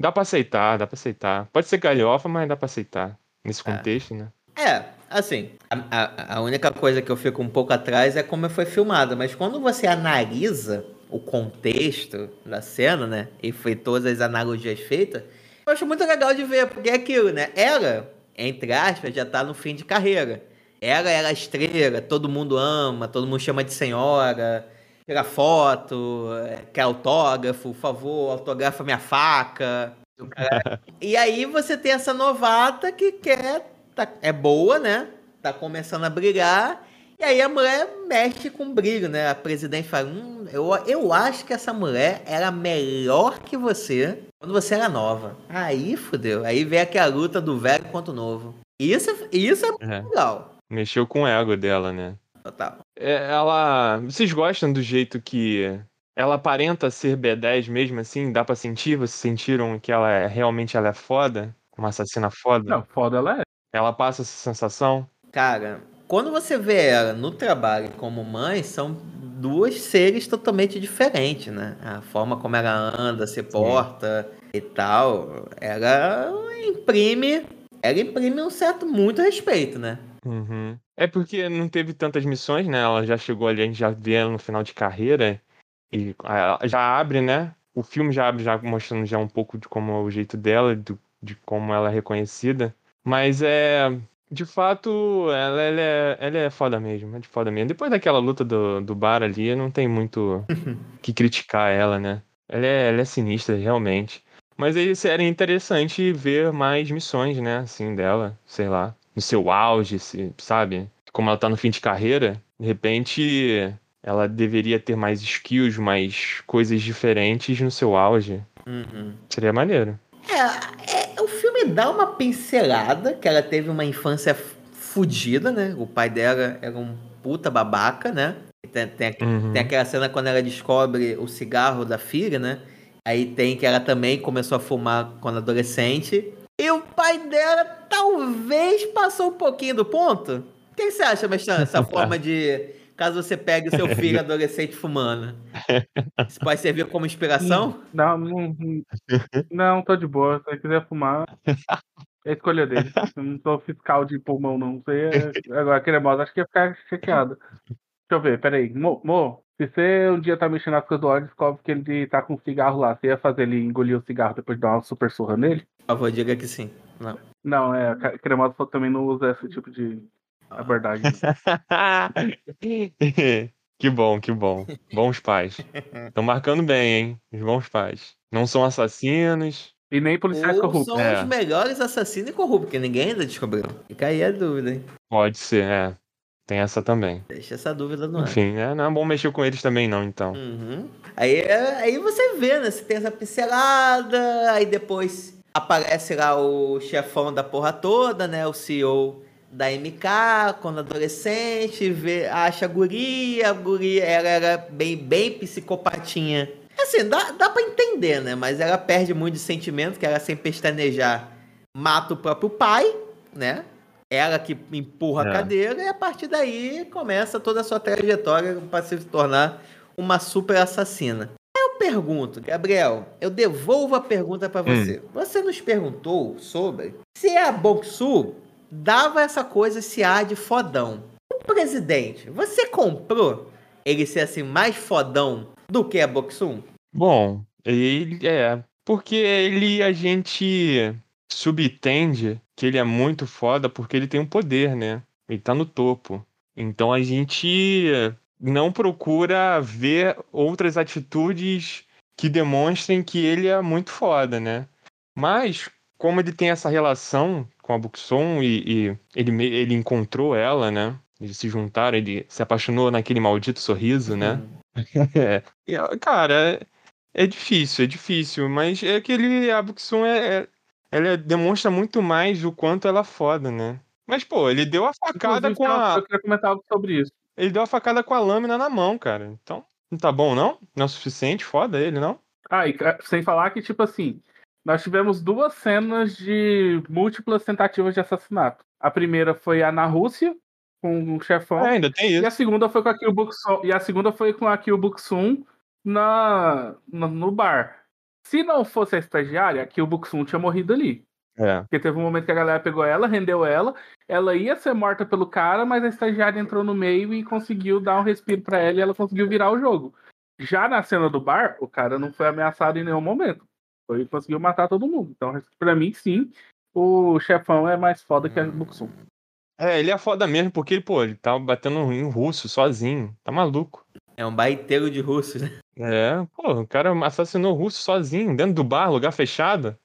Dá pra aceitar, dá pra aceitar. Pode ser galhofa, mas dá pra aceitar. Nesse
É.
contexto, né?
É, assim, a, a, a única coisa que eu fico um pouco atrás é como foi filmada, mas quando você analisa o contexto da cena, né, e foi todas as analogias feitas, eu acho muito legal de ver, porque é aquilo, né, ela, entre aspas, já tá no fim de carreira. Ela era a estrela, todo mundo ama, todo mundo chama de senhora, tira foto, é, quer autógrafo, por favor, autografa minha faca. e aí você tem essa novata que quer, tá- é boa, né? Tá começando a brilhar. E aí a mulher mexe com brilho, né? A presidente fala, hum, eu, eu acho que essa mulher era melhor que você quando você era nova. Aí fudeu. Aí vem aquela luta do velho contra o novo. Isso, isso é
É.
legal.
Mexeu com o ego dela, né?
Total.
É, ela. Vocês gostam do jeito que ela aparenta ser B10 mesmo assim? Dá pra sentir? Vocês sentiram que ela é realmente ela é foda? Uma assassina foda?
Não, foda ela é.
Ela passa essa sensação?
Cara, quando você vê ela no trabalho como mãe, são duas seres totalmente diferentes, né? A forma como ela anda, se porta e tal, ela imprime, ela imprime um certo muito respeito, né?
Uhum. É porque não teve tantas missões, né? Ela já chegou ali, a gente já vê ela no final de carreira e já abre, né? O filme já abre já mostrando já um pouco de como é o jeito dela, do- de como ela é reconhecida. Mas é, de fato, ela, ela é, ela é foda mesmo, é de foda mesmo. Depois daquela luta do, do bar ali, não tem muito que criticar ela, né? Ela é, ela é sinistra, realmente. Mas aí seria interessante ver mais missões, né? Assim, dela, sei lá. No seu auge, se- sabe? Como ela tá no fim de carreira, de repente ela deveria ter mais skills, mais coisas diferentes no seu auge.
Uhum.
Seria maneiro.
É, é, filme dá uma pincelada que ela teve uma infância f- fudida, né? O pai dela era um puta babaca, né? Tem, tem,
Uhum.
tem aquela cena quando ela descobre o cigarro da filha, né? Aí tem que ela também começou a fumar quando adolescente. E o pai dela talvez passou um pouquinho do ponto. O que você acha, Mestan, essa forma de. Caso você pegue o seu filho adolescente fumando. Isso pode servir como inspiração?
Não, não, não, não, tô de boa. Se ele quiser fumar, é escolha dele. Eu não sou fiscal de pulmão, não. Sei. Agora, cremosa, acho que ia ficar chateado. Deixa eu ver, peraí. Mo, Mo, se você um dia tá mexendo nas coisas do óleo, descobre que ele tá com um cigarro lá. Você ia fazer ele engolir o cigarro depois de dar uma super surra nele?
Por favor, diga que sim. Não.
Não, é. a cremosa também não usa esse tipo de abordagem.
que bom, que bom. Bons pais. Estão marcando bem, hein? Os bons pais. Não são assassinos.
E nem policiais
Ou
corruptos.
são
É.
os melhores assassinos e corruptos, porque ninguém ainda descobriu. Fica aí a dúvida, hein?
Pode ser, é. Tem essa também.
Deixa essa dúvida no ar.
Enfim, né? não é bom mexer com eles também, não, então.
Uhum. Aí, aí você vê, né? Você tem essa pincelada, aí depois aparece lá o chefão da porra toda, né? O CEO da MK, quando adolescente, vê, acha a guria, a guria ela era bem, bem psicopatinha. Assim, dá, dá pra entender, né? Mas ela perde muito de sentimento, que ela sem pestanejar mata o próprio pai, né? Ela que empurra
É.
a cadeira e a partir daí começa toda a sua trajetória para se tornar uma super assassina. Aí eu pergunto, Gabriel, eu devolvo a pergunta para você. Você nos perguntou sobre se a Boksu dava essa coisa, esse ar de fodão. O presidente, você comprou ele ser assim mais fodão do que a Boksu?
Bom, ele é. Porque ele a gente subtende que ele é muito foda porque ele tem um poder, né? Ele tá no topo. Então a gente não procura ver outras atitudes que demonstrem que ele é muito foda, né? Mas, como ele tem essa relação com a Buxon e, e ele, ele encontrou ela, né? Eles se juntaram, ele se apaixonou naquele maldito sorriso, né? É. E, ó, Cara, é, é difícil, é difícil, mas é que ele, a Buxun é, é- ela demonstra muito mais o quanto ela é foda, né? Mas, pô, ele deu a facada
Inclusive,
com a.
Eu queria comentar algo sobre isso.
Ele deu a facada com a lâmina na mão, cara. Então, não tá bom, não? Não é o suficiente? Foda ele, não?
Ah, e sem falar que, tipo assim, nós tivemos duas cenas de múltiplas tentativas de assassinato. A primeira foi a na Rússia, com um chefão.
É, ainda tem
E
isso.
a segunda foi com a Kill Buxun, e a segunda foi com a Kill Buxun na, no, no bar. Se não fosse a estagiária, a Kill Buxun tinha morrido ali.
É.
Porque teve um momento que a galera pegou ela, rendeu ela, ela ia ser morta pelo cara, mas a estagiária entrou no meio e conseguiu dar um respiro pra ela e ela conseguiu virar o jogo. Já na cena do bar, o cara não foi ameaçado em nenhum momento. Foi conseguiu matar todo mundo. Então, pra mim, sim, o chefão é mais foda que a Buxun.
É, ele é foda mesmo, porque, ele, pô, ele tá batendo em russo sozinho. Tá maluco.
É um baiteiro de russos, né?
É, pô, o cara assassinou o russo sozinho, dentro do bar, lugar fechado.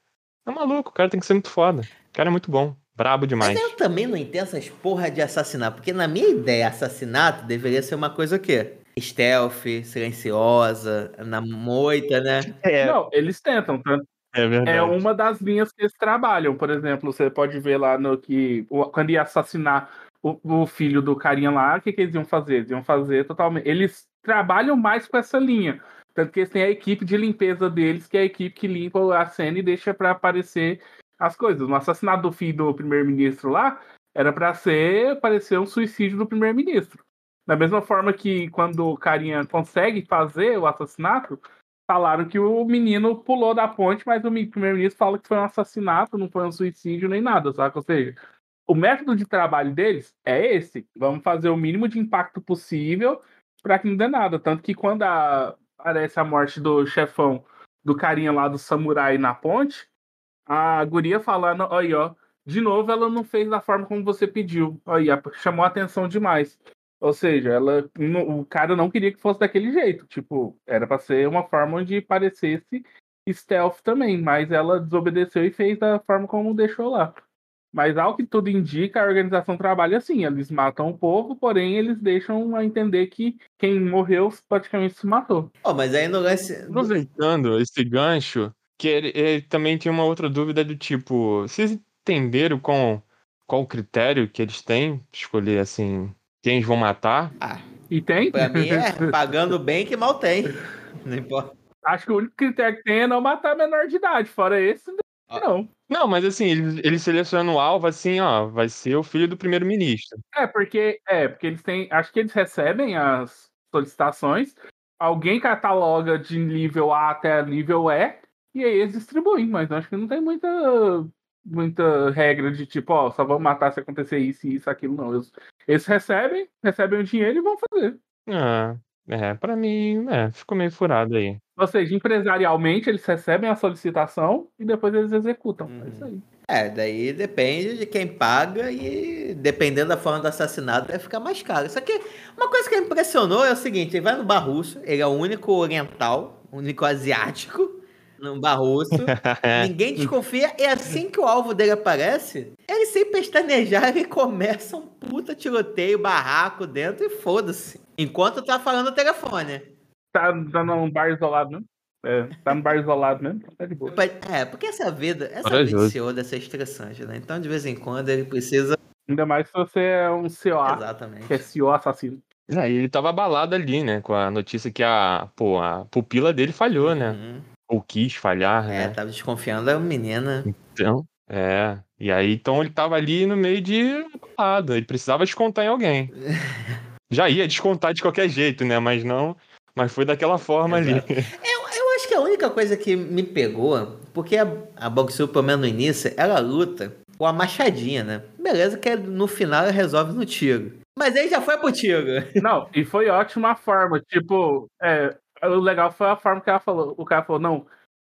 Tá maluco, o cara tem que ser muito foda. O cara é muito bom. Brabo demais.
Mas eu também não entendo essas porra de assassinato, porque na minha ideia, assassinato deveria ser uma coisa o quê? Stealth, silenciosa, na moita, né?
É,
Não, eles tentam, tanto
é verdade.
É uma das linhas que eles trabalham. Por exemplo, você pode ver lá no que. Quando ia assassinar o, o filho do carinha lá, o que, que eles iam fazer? Eles iam fazer totalmente. Eles trabalham mais com essa linha. Tanto que eles têm a equipe de limpeza deles, que é a equipe que limpa a cena e deixa pra aparecer as coisas. No assassinato do filho do primeiro-ministro lá, era pra ser parecer um suicídio do primeiro-ministro. Da mesma forma que quando o carinha consegue fazer o assassinato, falaram que o menino pulou da ponte, mas o mi- primeiro-ministro fala que foi um assassinato, não foi um suicídio nem nada, saca? Ou seja, o método de trabalho deles é esse. Vamos fazer o mínimo de impacto possível para que não dê nada. Tanto que quando aparece a morte do chefão, do carinha lá do samurai na ponte, a guria falando, aí ó, de novo ela não fez da forma como você pediu. Aí, chamou a atenção demais. Ou seja, ela, o cara não queria que fosse daquele jeito. Tipo, era pra ser uma forma onde parecesse stealth também, mas ela desobedeceu e fez da forma como deixou lá. Mas ao que tudo indica, a organização trabalha assim: eles matam o povo, porém eles deixam a entender que quem morreu praticamente se matou.
Ó, mas aí no lance.
Aproveitando esse gancho, que ele, ele também tinha uma outra dúvida do tipo, vocês entenderam com qual o critério que eles têm de escolher assim quem eles vão matar?
Ah,
E tem?
pra mim é pagando bem que mal tem. Não importa.
Acho que o único critério que tem é não matar menor de idade. Fora esse, não.
Não, mas assim, eles, eles selecionam o alvo assim, ó, vai ser o filho do primeiro-ministro.
É, porque é, porque eles têm. Acho que eles recebem as solicitações, alguém cataloga de nível A até nível E, e aí eles distribuem, mas acho que não tem muita, muita regra de tipo, ó, só vão matar se acontecer isso, isso, aquilo, não. Eles, eles recebem, recebem o dinheiro e vão fazer.
Ah, é, pra mim, é, ficou meio furado aí.
Ou seja, empresarialmente eles recebem a solicitação e depois eles executam.
Uhum.
É isso aí.
É, daí depende de quem paga e dependendo da forma do assassinato vai ficar mais caro. Só que uma coisa que me impressionou é o seguinte, ele vai no bar russo, ele é o único oriental, o único asiático no bar russo. Ninguém desconfia, e assim que o alvo dele aparece, ele sem pestanejar, ele começa um puta tiroteio, barraco dentro e foda-se. Enquanto tá falando no telefone.
Tá, tá num bar isolado, né? É, tá num bar isolado mesmo, tá de boa.
É, porque essa vida, essa vida de CEO deve ser estressante, né? Então, de vez em quando, ele precisa.
Ainda mais se você é um COA,
Exatamente.
que é CEO assassino.
É, e ele tava abalado ali, né? Com a notícia que a, pô, a pupila dele falhou, né?
Uhum.
Ou quis falhar,
É,
né?
tava desconfiando da menina.
Então, é. E aí, então ele tava ali no meio de abalado. Ele precisava descontar em alguém. Já ia descontar de qualquer jeito, né? Mas não. Mas foi daquela forma ali.
Exato. Eu acho que a única coisa que me pegou, porque a, a pelo menos no início, ela luta com a machadinha, né? Beleza que no final ela resolve no tiro. Mas aí já foi pro tiro.
Não, e foi ótima a forma. Tipo, é, o legal foi a forma que ela falou. O cara falou, não,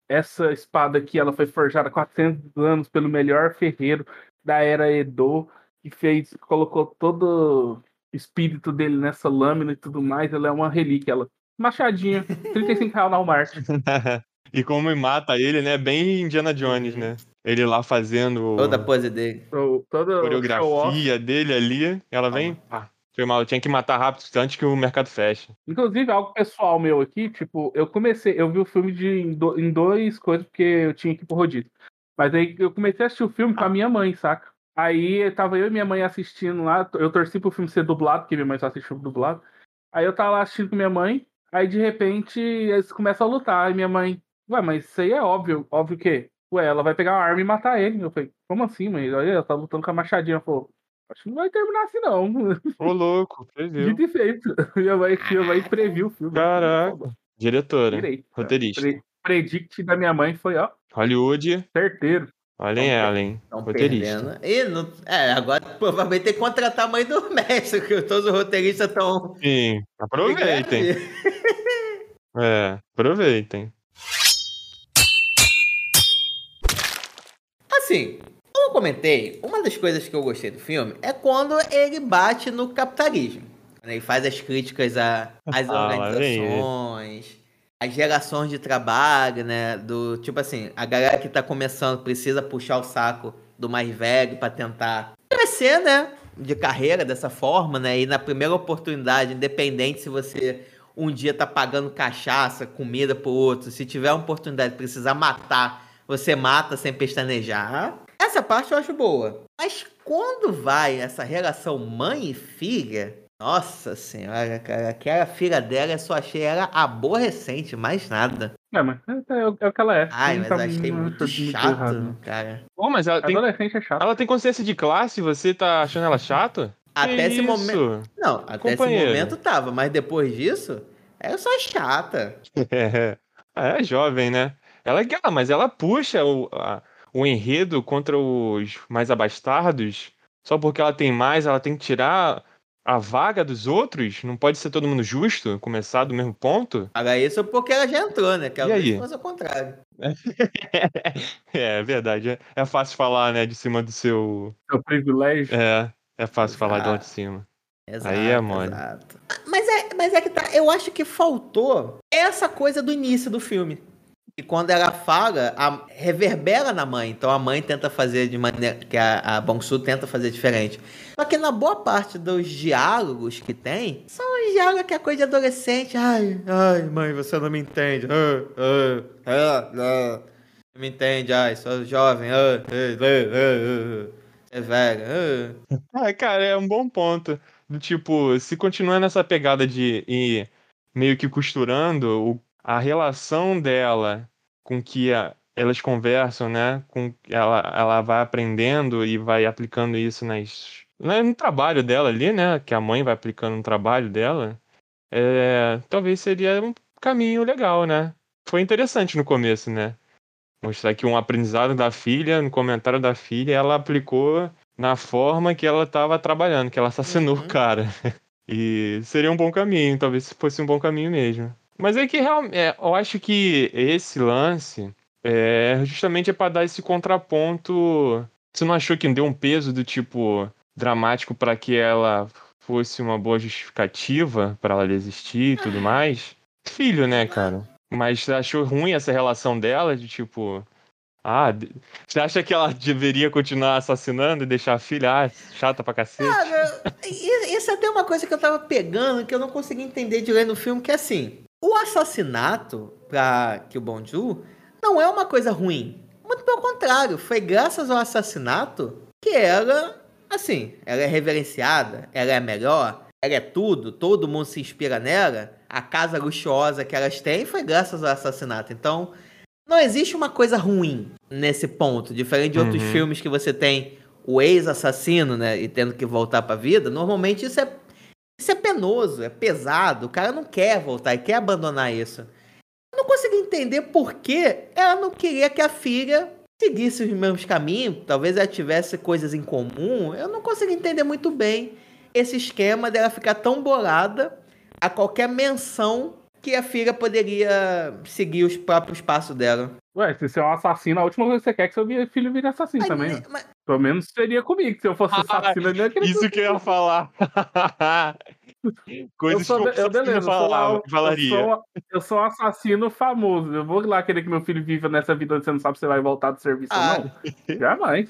essa espada aqui, ela foi forjada há 400 anos pelo melhor ferreiro da era Edo, que fez, colocou todo o espírito dele nessa lâmina e tudo mais. Ela é uma relíquia, ela. Machadinha, 35 reais na Walmart.
e como mata ele, né? Bem Indiana Jones, né? Ele lá fazendo
Toda a pose dele.
So, todo
a coreografia dele ali. Ela vem. Pá, foi mal, eu tinha que matar rápido antes que o mercado feche.
Inclusive, algo pessoal meu aqui, tipo, eu comecei, eu vi o filme de, em, do, em dois coisas, porque eu tinha que ir pro rodízio. Mas aí eu comecei a assistir o filme com a minha mãe, saca? Aí tava eu e minha mãe assistindo lá, eu torci pro filme ser dublado, porque minha mãe só assiste filme dublado. Aí eu tava lá assistindo com minha mãe, aí de repente eles começam a lutar, aí minha mãe, ué, mas isso aí é óbvio, óbvio o quê? Ué, ela vai pegar uma arma e matar ele. Eu falei, como assim, mãe? Olha, ela tá lutando com a machadinha. Falou, acho que não vai terminar assim não.
Ô, louco, previu.
Dito e feito. Minha mãe, minha mãe previu o filme.
Caraca. Diretora, roteirista.
Pre- predict da minha mãe foi, ó,
Hollywood,
certeiro.
olhem ela, hein? Roteirista.
perdendo. E não, é, agora provavelmente tem que contratar a mãe do mestre, que todos os roteiristas estão.
Sim, aproveitem. É, aproveitem.
Assim, comentei, uma das coisas que eu gostei do filme é quando ele bate no capitalismo. Ele faz as críticas a- às
Ah,
organizações, às gerações de trabalho, né? Do tipo assim, a galera que tá começando precisa puxar o saco do mais velho pra tentar crescer, né? De carreira dessa forma, né? E na primeira oportunidade, independente se você um dia tá pagando cachaça, comida pro outro, se tiver uma oportunidade de precisar matar, você mata sem pestanejar. Essa parte eu acho boa. Mas quando vai essa relação mãe e filha, nossa senhora, cara, aquela filha dela eu só achei ela aborrecente, mais nada.
É, mas é, é o é o que ela é.
Ai,
Não
mas
tá
achei muito chato,
errado.
cara.
Pô, mas ela tem,
Adolescente é chato.
ela tem consciência de classe você tá achando ela chata?
Até
Que
esse
isso?
momento. Não, até esse
Companheiro.
momento tava, mas depois disso, ela só chata.
É, é jovem, né? Ela é aquela, mas ela puxa o, a- o enredo contra os mais abastardos só porque ela tem mais, ela tem que tirar a vaga dos outros? Não pode ser todo mundo justo? Começar do mesmo ponto?
Paga isso porque ela já entrou, né? Que ela
aí?
fosse ao contrário.
É, é verdade. É, é fácil falar, né, de cima do seu.
Seu privilégio.
É, é fácil falar de lá de
Exato.
cima.
Exato,
Aí é mole.
exato. Mas é, mas é que tá. Eu acho que faltou essa coisa do início do filme. E quando ela fala, a, reverbera na mãe. Então a mãe tenta fazer de maneira. que a, a Bong-Soo tenta fazer diferente. Só que na boa parte dos diálogos que tem, são os diálogos que é coisa de adolescente. Ai, ai, mãe, você não me entende. Ah, ah, ah, ah. Não me entende, ai, sou jovem. Ah, ah, ah, ah, ah. É velho. Ah.
Ah, cara, é um bom ponto. Tipo, se continuar nessa pegada de ir meio que costurando o- a relação dela com que a- elas conversam, né? Com ela, ela vai aprendendo e vai aplicando isso nas, né, no trabalho dela ali, né? Que a mãe vai aplicando no trabalho dela. É, talvez seria um caminho legal, né? Foi interessante no começo, né? Mostrar que um aprendizado da filha, no comentário da filha, ela aplicou na forma que ela estava trabalhando, que ela assassinou
Uhum.
o cara. E seria um bom caminho, talvez fosse um bom caminho mesmo. Mas é que realmente, eu acho que esse lance é justamente é para dar esse contraponto. Você não achou que deu um peso do tipo dramático para que ela fosse uma boa justificativa para ela existir e tudo mais? Filho, né, cara? Mas você achou ruim essa relação dela de tipo Ah, de- você acha que ela deveria continuar assassinando e deixar a filha ah, chata pra cacete?
Cara, isso é até uma coisa que eu tava pegando que eu não consegui entender direito no filme, que é assim, o assassinato pra Kill Bonju não é uma coisa ruim. Muito pelo contrário, foi graças ao assassinato que ela, assim, ela é reverenciada, ela é melhor, ela é tudo, todo mundo se inspira nela. A casa luxuosa que elas têm foi graças ao assassinato. Então, não existe uma coisa ruim nesse ponto, diferente de outros
Uhum.
filmes que você tem o ex-assassino, né, e tendo que voltar pra vida, normalmente isso é isso é penoso, é pesado, o cara não quer voltar, ele quer abandonar isso. Eu não consegui entender por que ela não queria que a filha seguisse os mesmos caminhos, talvez ela tivesse coisas em comum. Eu não consegui entender muito bem esse esquema dela ficar tão bolada a qualquer menção que a filha poderia seguir os próprios passos dela.
Ué, se você é um assassino, a última coisa que você quer é que seu filho vire assassino
Mas-
também. né?
mas-
Pelo menos seria comigo. Se eu fosse
Ah,
assassino, eu ia querer
Isso que eu ia falar.
Eu
Coisas
sou,
que
eu,
eu
beleza, eu sou,
falava,
lá-
falaria.
Eu sou, eu sou um assassino famoso. Eu vou lá querer que meu filho viva nessa vida onde você não sabe se você vai voltar do serviço
Ah,
ou não. Jamais.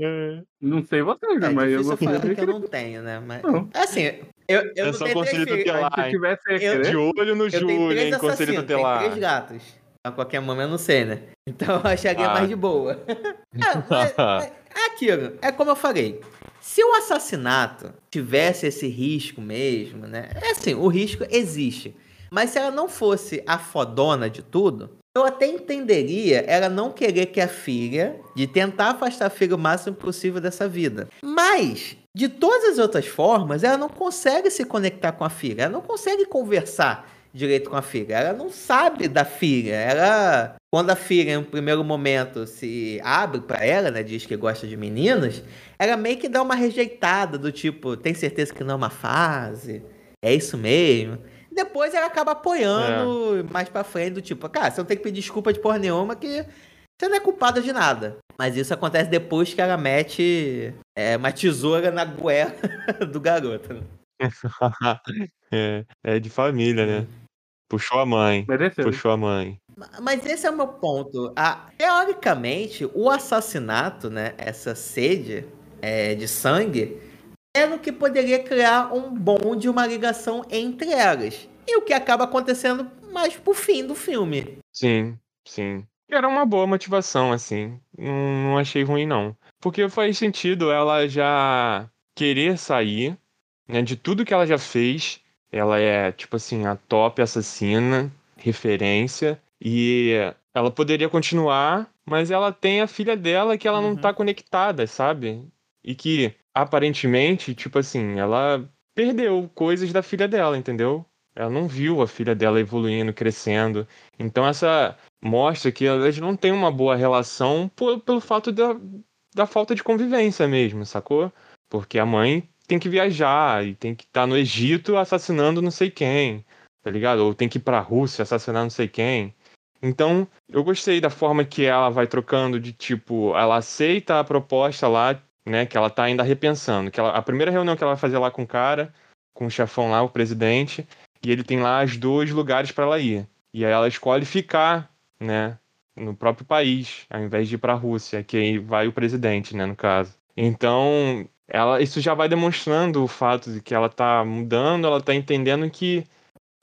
É.
Não sei vocês,
É?
Mas eu vou
falar que eu não tenho, né? Mas,
Não.
assim, eu, eu
É
não
só
tenho
conselho
três
tutelar.
Tivesse
Eu-
De olho no
Eu
Júlio, hein? Conselho
assassinos, tem
tutelar.
três gatos. A qualquer momento eu não sei, né? Então eu acharia
Ah.
mais de boa. É, mas- mas é aquilo, é como eu falei. Se o assassinato tivesse esse risco mesmo, né? É assim, o risco existe. Mas se ela não fosse a fodona de tudo, eu até entenderia ela não querer que a filha, de tentar afastar a filha o máximo possível dessa vida. Mas, de todas as outras formas, ela não consegue se conectar com a filha, ela não consegue conversar direito com a filha, ela não sabe da filha. Ela, quando a filha, em um primeiro momento, se abre pra ela, né, diz que gosta de meninas, ela meio que dá uma rejeitada do tipo, tem certeza que não é uma fase? É isso mesmo? Depois ela acaba apoiando mais pra frente, do tipo, cara, você não tem que pedir desculpa de porra nenhuma que você não é culpada de nada. Mas isso acontece depois que ela mete é, uma tesoura na goela do garoto. né?
é, é de família, né? Puxou a mãe.
mereceu.
Puxou a mãe.
Mas esse é o meu ponto. Ah, teoricamente, o assassinato, né? Essa sede é, de sangue, era o que poderia criar um bonde, uma ligação entre elas. E o que acaba acontecendo mais pro fim do filme.
Sim, sim. Era uma boa motivação, assim. Não, não achei ruim, não. Porque faz sentido ela já querer sair, né? De tudo que ela já fez. Ela é, tipo assim, a top assassina, referência. E ela poderia continuar, mas ela tem a filha dela que ela não
Uhum.
tá conectada, sabe? E que, aparentemente, tipo assim, ela perdeu coisas da filha dela, entendeu? Ela não viu a filha dela evoluindo, crescendo. Então essa mostra que elas não têm uma boa relação por- pelo fato da, da falta de convivência mesmo, sacou? Porque a mãe tem que viajar e tem que estar no Egito assassinando não sei quem, tá ligado? Ou tem que ir pra Rússia assassinar não sei quem. Então, eu gostei da forma que ela vai trocando de tipo, ela aceita a proposta lá, né, que ela tá ainda repensando, que ela, a primeira reunião que ela vai fazer lá com o cara, com o chefão lá, o presidente, e ele tem lá os dois lugares para ela ir. E aí ela escolhe ficar, né, no próprio país, ao invés de ir para a Rússia, que aí vai o presidente, né, no caso. Então, ela, isso já vai demonstrando o fato de que ela tá mudando, ela tá entendendo que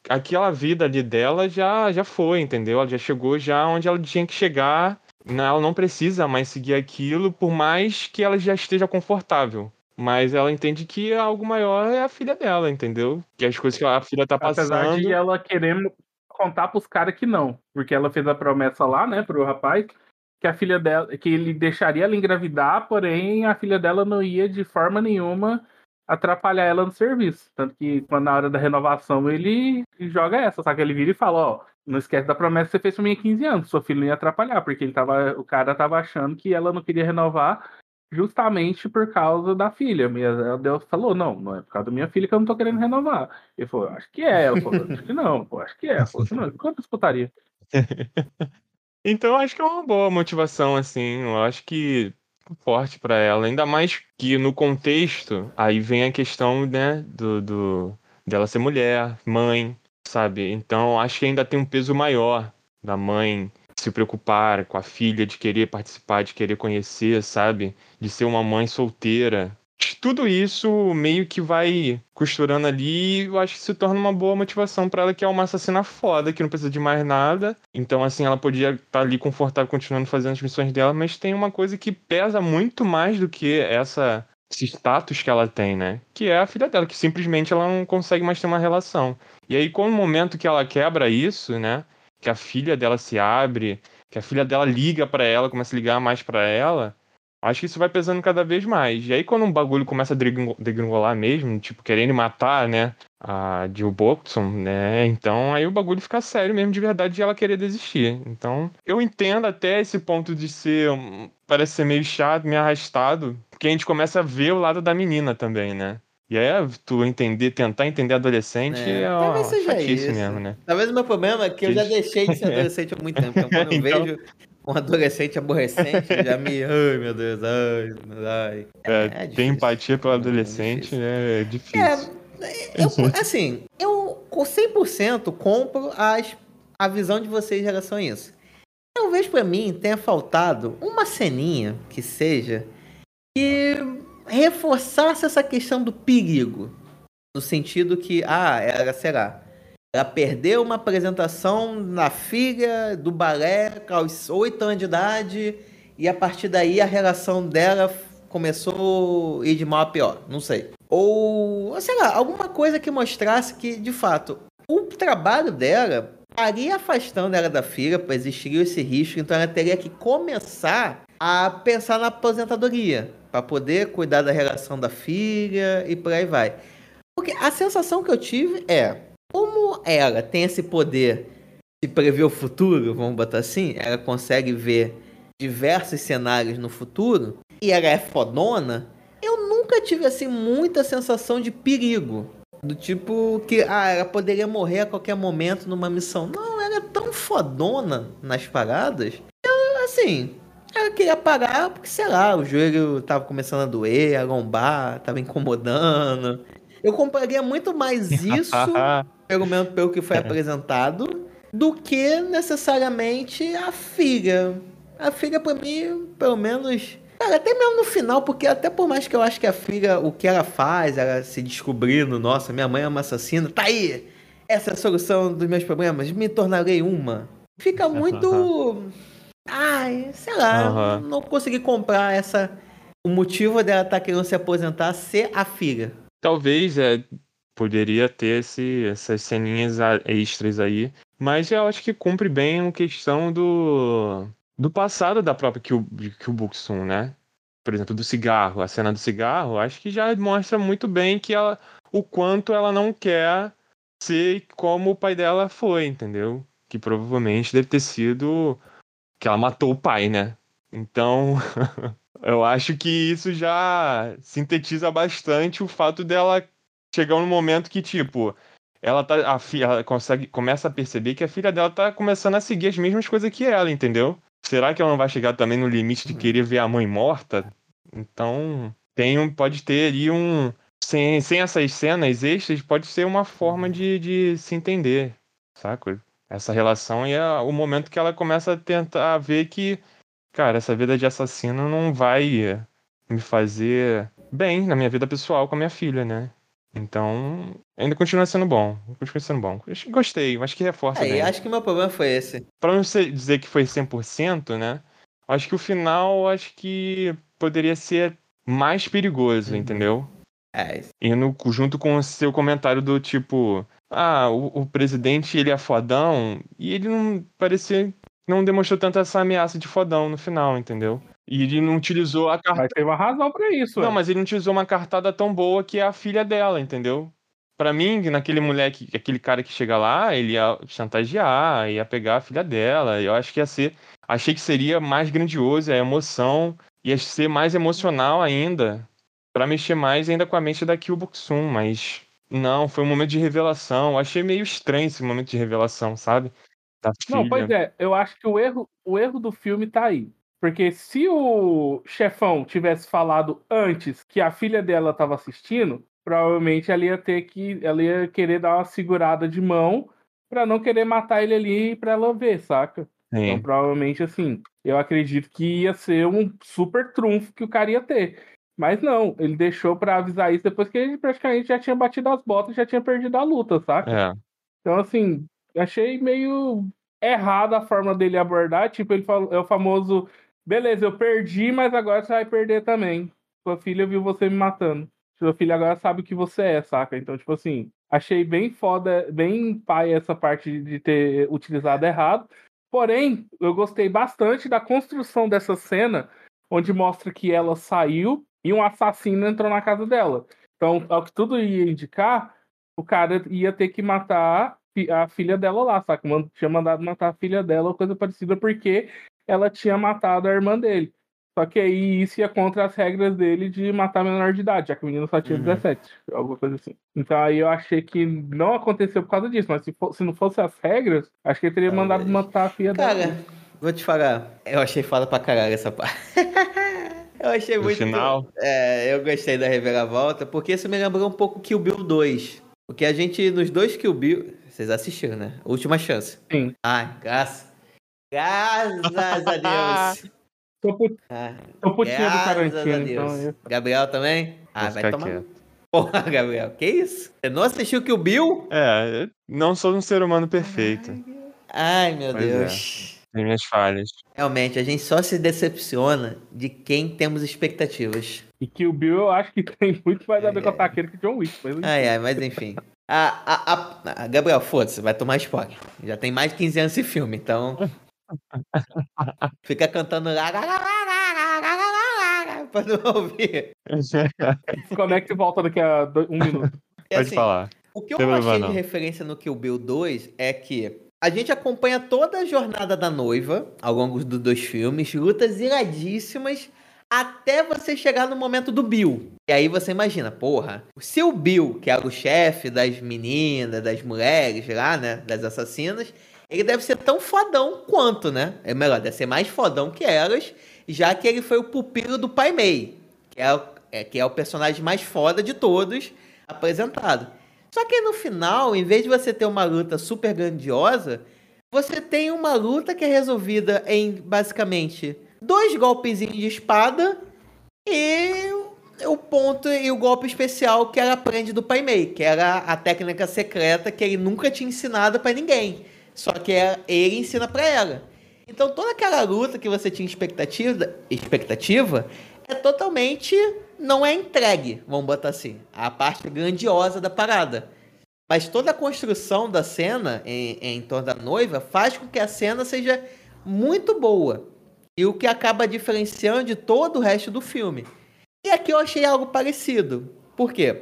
aquela vida ali dela já, já foi, entendeu? Ela já chegou já onde ela tinha que chegar. né? Ela não precisa mais seguir aquilo, por mais que ela já esteja confortável. Mas ela entende que algo maior é a filha dela, entendeu? Que as coisas que a filha tá
Apesar
passando.
de ela querer contar pros caras que não. Porque ela fez a promessa lá, né, pro rapaz, que a filha dela, que ele deixaria ela engravidar, porém a filha dela não ia de forma nenhuma atrapalhar ela no serviço. Tanto que quando na hora da renovação ele joga essa, só que ele vira e fala, ó, não esquece da promessa que você fez pra mim há 15 anos, sua filha não ia atrapalhar, porque ele tava, o cara tava achando que ela não queria renovar justamente por causa da filha. Ela Deus falou, não, não é por causa da minha filha que eu não tô querendo renovar. Ele falou, acho que é. Ela falou, acho que não, pô, acho que é. Falou, não, quantas putaria?
Então acho que é uma boa motivação, assim. Eu acho que forte pra ela. Ainda mais que no contexto, aí vem a questão, né, do, do dela ser mulher, mãe, sabe? Então acho que ainda tem um peso maior da mãe se preocupar com a filha, de querer participar, de querer conhecer, sabe? De ser uma mãe solteira. Tudo isso meio que vai costurando ali eu acho que se torna uma boa motivação para ela, que é uma assassina foda, que não precisa de mais nada. Então, assim, ela podia estar tá ali confortável continuando fazendo as missões dela, mas tem uma coisa que pesa muito mais do que essa esse status que ela tem, né? Que é a filha dela, que simplesmente ela não consegue mais ter uma relação. E aí, com o momento que ela quebra isso, né? Que a filha dela se abre, que a filha dela liga para ela, começa a ligar mais para ela, acho que isso vai pesando cada vez mais. E aí, quando um bagulho começa a degringolar mesmo, tipo, querendo matar, né? A Jill Boxon, né? Então aí o bagulho fica sério mesmo, de verdade, e ela querer desistir. Então, eu entendo até esse ponto de ser. Parece ser meio chato, meio arrastado, porque a gente começa a ver o lado da menina também, né? E aí, tu entender, tentar entender adolescente é, é
Talvez seja isso mesmo, né? Talvez o meu problema é que eu já deixei de ser adolescente há muito tempo. Então, quando eu então... vejo um adolescente aborrecente, já me. Ai, meu Deus, ai, ai.
É, é ter empatia pelo é adolescente é difícil.
É, eu, assim, eu com 100% compro as, a visão de vocês em relação a isso. Talvez para mim tenha faltado uma ceninha que seja que reforçasse essa questão do perigo. No sentido que, ah, ela será. Ela perdeu uma apresentação na filha do balé aos 8 anos de idade e a partir daí a relação dela começou a ir de mal a pior. Não sei. Ou, sei lá, alguma coisa que mostrasse que, de fato, o trabalho dela estaria afastando ela da filha, existiria esse risco, então ela teria que começar a pensar na aposentadoria para poder cuidar da relação da filha e por aí vai. Porque a sensação que eu tive é, como ela tem esse poder de prever o futuro, vamos botar assim, ela consegue ver diversos cenários no futuro e ela é fodona, eu nunca tive assim muita sensação de perigo. Do tipo que ah, ela poderia morrer a qualquer momento numa missão. Não, ela é tão fodona nas paradas. Eu, assim, ela queria parar porque, sei lá, o joelho tava começando a doer, a lombar, tava incomodando. Eu compraria muito mais isso, pelo menos pelo que foi apresentado, do que necessariamente a filha. A filha, pra mim, pelo menos. Cara, até mesmo no final, porque até por mais que eu acho que a filha, o que ela faz, ela se descobrindo, nossa, minha mãe é uma assassina, tá aí! Essa é a solução dos meus problemas, me tornarei uma. Fica muito. Ai, sei lá, uhum. não consegui comprar essa. O motivo dela estar tá querendo se aposentar ser a filha.
Talvez é, poderia ter esse, essas ceninhas extras aí. Mas eu acho que cumpre bem a questão do, do passado da própria Kyubuxun, né? Por exemplo, do cigarro, a cena do cigarro, acho que já mostra muito bem que ela, o quanto ela não quer ser como o pai dela foi, entendeu? Que provavelmente deve ter sido que ela matou o pai, né? Então, eu acho que isso já sintetiza bastante o fato dela chegar num momento que, tipo, ela tá. A filha, consegue, começa a perceber que a filha dela tá começando a seguir as mesmas coisas que ela, entendeu? Será que ela não vai chegar também no limite de querer ver a mãe morta? Então, tem um, pode ter ali um. Sem, sem essas cenas extras, pode ser uma forma de, de se entender, saca? essa relação e é o momento que ela começa a tentar ver que, cara, essa vida de assassino não vai me fazer bem na minha vida pessoal com a minha filha, né? Então, ainda continua sendo bom. Continua sendo bom. Gostei, acho que reforça. É,
bem. acho que meu problema foi esse.
Pra não dizer que foi 100%, né? Acho que o final, acho que poderia ser mais perigoso, uhum. entendeu?
É.
Indo junto com o seu comentário do tipo, ah, o, o, presidente ele é fodão, e ele não parecia. Não demonstrou tanto essa ameaça de fodão no final, entendeu? E ele não utilizou a cartada.
Mas tem uma razão para isso.
Não, é. mas ele não utilizou uma cartada tão boa que é a filha dela, entendeu? Para mim, naquele moleque, aquele cara que chega lá, ele ia chantagear, ia pegar a filha dela. Eu acho que ia ser. Achei que seria mais grandioso, a emoção ia ser mais emocional ainda, para mexer mais ainda com a mente da Kyubuxum, mas não, foi um momento de revelação. Achei meio estranho esse momento de revelação, sabe?
Da Não, pois é, eu acho que o erro, o erro do filme tá aí. Porque se o chefão tivesse falado antes que a filha dela estava assistindo, provavelmente ela ia ter que. Ela ia querer dar uma segurada de mão para não querer matar ele ali para ela ver, saca? Então,
Sim.
provavelmente, assim, eu acredito que ia ser um super trunfo que o cara ia ter. Mas não, ele deixou pra avisar isso depois que ele praticamente já tinha batido as botas, já tinha perdido a luta, saca?
É.
Então, assim, achei meio errada a forma dele abordar. Tipo, ele falou, é o famoso: beleza, eu perdi, mas agora você vai perder também. Sua filha viu você me matando. Sua filha agora sabe o que você é, saca? Então, tipo assim, achei bem foda, bem pai essa parte de ter utilizado errado. Porém, eu gostei bastante da construção dessa cena, onde mostra que ela saiu e um assassino entrou na casa dela. Então, ao que tudo ia indicar, o cara ia ter que matar a filha dela lá, saca? Tinha mandado matar a filha dela ou coisa parecida, porque ela tinha matado a irmã dele. Só que aí isso ia contra as regras dele de matar menor de idade, já que o menino só tinha
Uhum.
17, alguma coisa assim. Então aí eu achei que não aconteceu por causa disso, mas se, fo- se não fosse as regras, acho que ele teria mandado
Talvez.
matar a filha dela.
Cara, vou te falar, eu achei foda pra caralho essa parte. eu achei
No
muito.
final?
É, eu gostei da reviravolta, porque isso me lembrou um pouco Kill Bill 2. Porque a gente, nos dois Kill Bill. Vocês assistiram, né? Última chance.
Sim.
Ai, graças. Graças a Deus.
Tô, put...
Ah,
tô putinha do
graças a
Tarantino,
Deus.
então.
Gabriel também? Ah,
Vou
vai tomar.
quieto.
Porra, Gabriel, que isso? Você não assistiu Kill Bill?
É, não sou um ser humano perfeito.
Ai, meu
Pois é.
Deus.
Tem minhas falhas.
Realmente, a gente só se decepciona de quem temos expectativas.
E que o Bill eu acho que tem muito mais a ver
É.
com a taqueira que John Wick. Mas...
Ai, ai, mas enfim. A, a, a, Gabriel, foda-se, vai tomar spoiler. Já tem mais de 15 anos esse filme, então. Fica cantando lá, lá, lá, lá, pra não ouvir.
Como é que volta daqui a um minuto?
Pode
assim,
falar.
O que eu
Tem
achei de referência no Kill Bill 2 é que a gente acompanha toda a jornada da noiva ao longo dos dois filmes, lutas iradíssimas até você chegar no momento do Bill. E aí você imagina, porra, se o Bill, que era o chefe das meninas, das mulheres lá, né, das assassinas, ele deve ser tão fodão quanto, né? É melhor, deve ser mais fodão que elas, já que ele foi o pupilo do Pai Mei, que é, é- que é o personagem mais foda de todos apresentado. Só que no final, em vez de você ter uma luta super grandiosa, você tem uma luta que é resolvida em basicamente dois golpezinhos de espada e o ponto e o golpe especial que ela aprende do Pai Mei, que era a técnica secreta que ele nunca tinha ensinado pra ninguém. Só que é- ele ensina pra ela. Então toda aquela luta que você tinha expectativa, expectativa é totalmente não é entregue, vamos botar assim, a parte grandiosa da parada. Mas toda a construção da cena em, em torno da noiva faz com que a cena seja muito boa. E o que acaba diferenciando de todo o resto do filme. E aqui eu achei algo parecido. Por quê?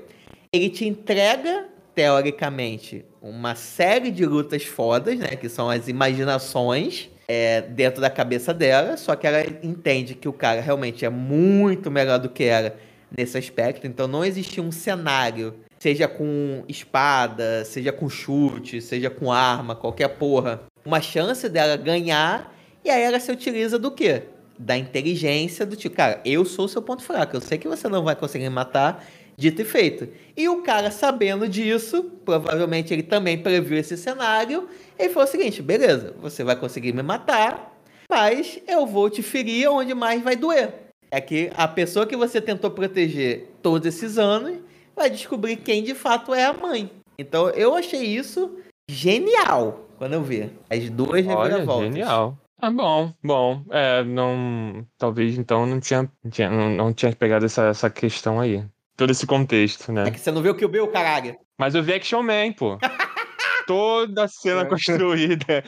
Ele te entrega, teoricamente, uma série de lutas fodas, né? Que são as imaginações é, dentro da cabeça dela. Só que ela entende que o cara realmente é muito melhor do que era nesse aspecto. Então não existia um cenário, seja com espada, seja com chute, seja com arma, qualquer porra. Uma chance dela ganhar. E aí ela se utiliza do quê? Da inteligência do tipo, cara, eu sou o seu ponto fraco, eu sei que você não vai conseguir me matar, dito e feito. E o cara, sabendo disso, provavelmente ele também previu esse cenário, ele falou o seguinte: beleza, você vai conseguir me matar, mas eu vou te ferir onde mais vai doer. É que a pessoa que você tentou proteger todos esses anos vai descobrir quem de fato é a mãe. Então eu achei isso genial quando eu vi as duas
Olha,
reviravoltas.
genial. Ah, bom, bom. É, não. Talvez então não tinha, tinha- não, não tinha pegado essa, essa questão aí. Todo esse contexto,
É
né?
que você não viu que o Bill, caralho.
Mas eu vi Action Man, pô. Toda a cena
É.
construída.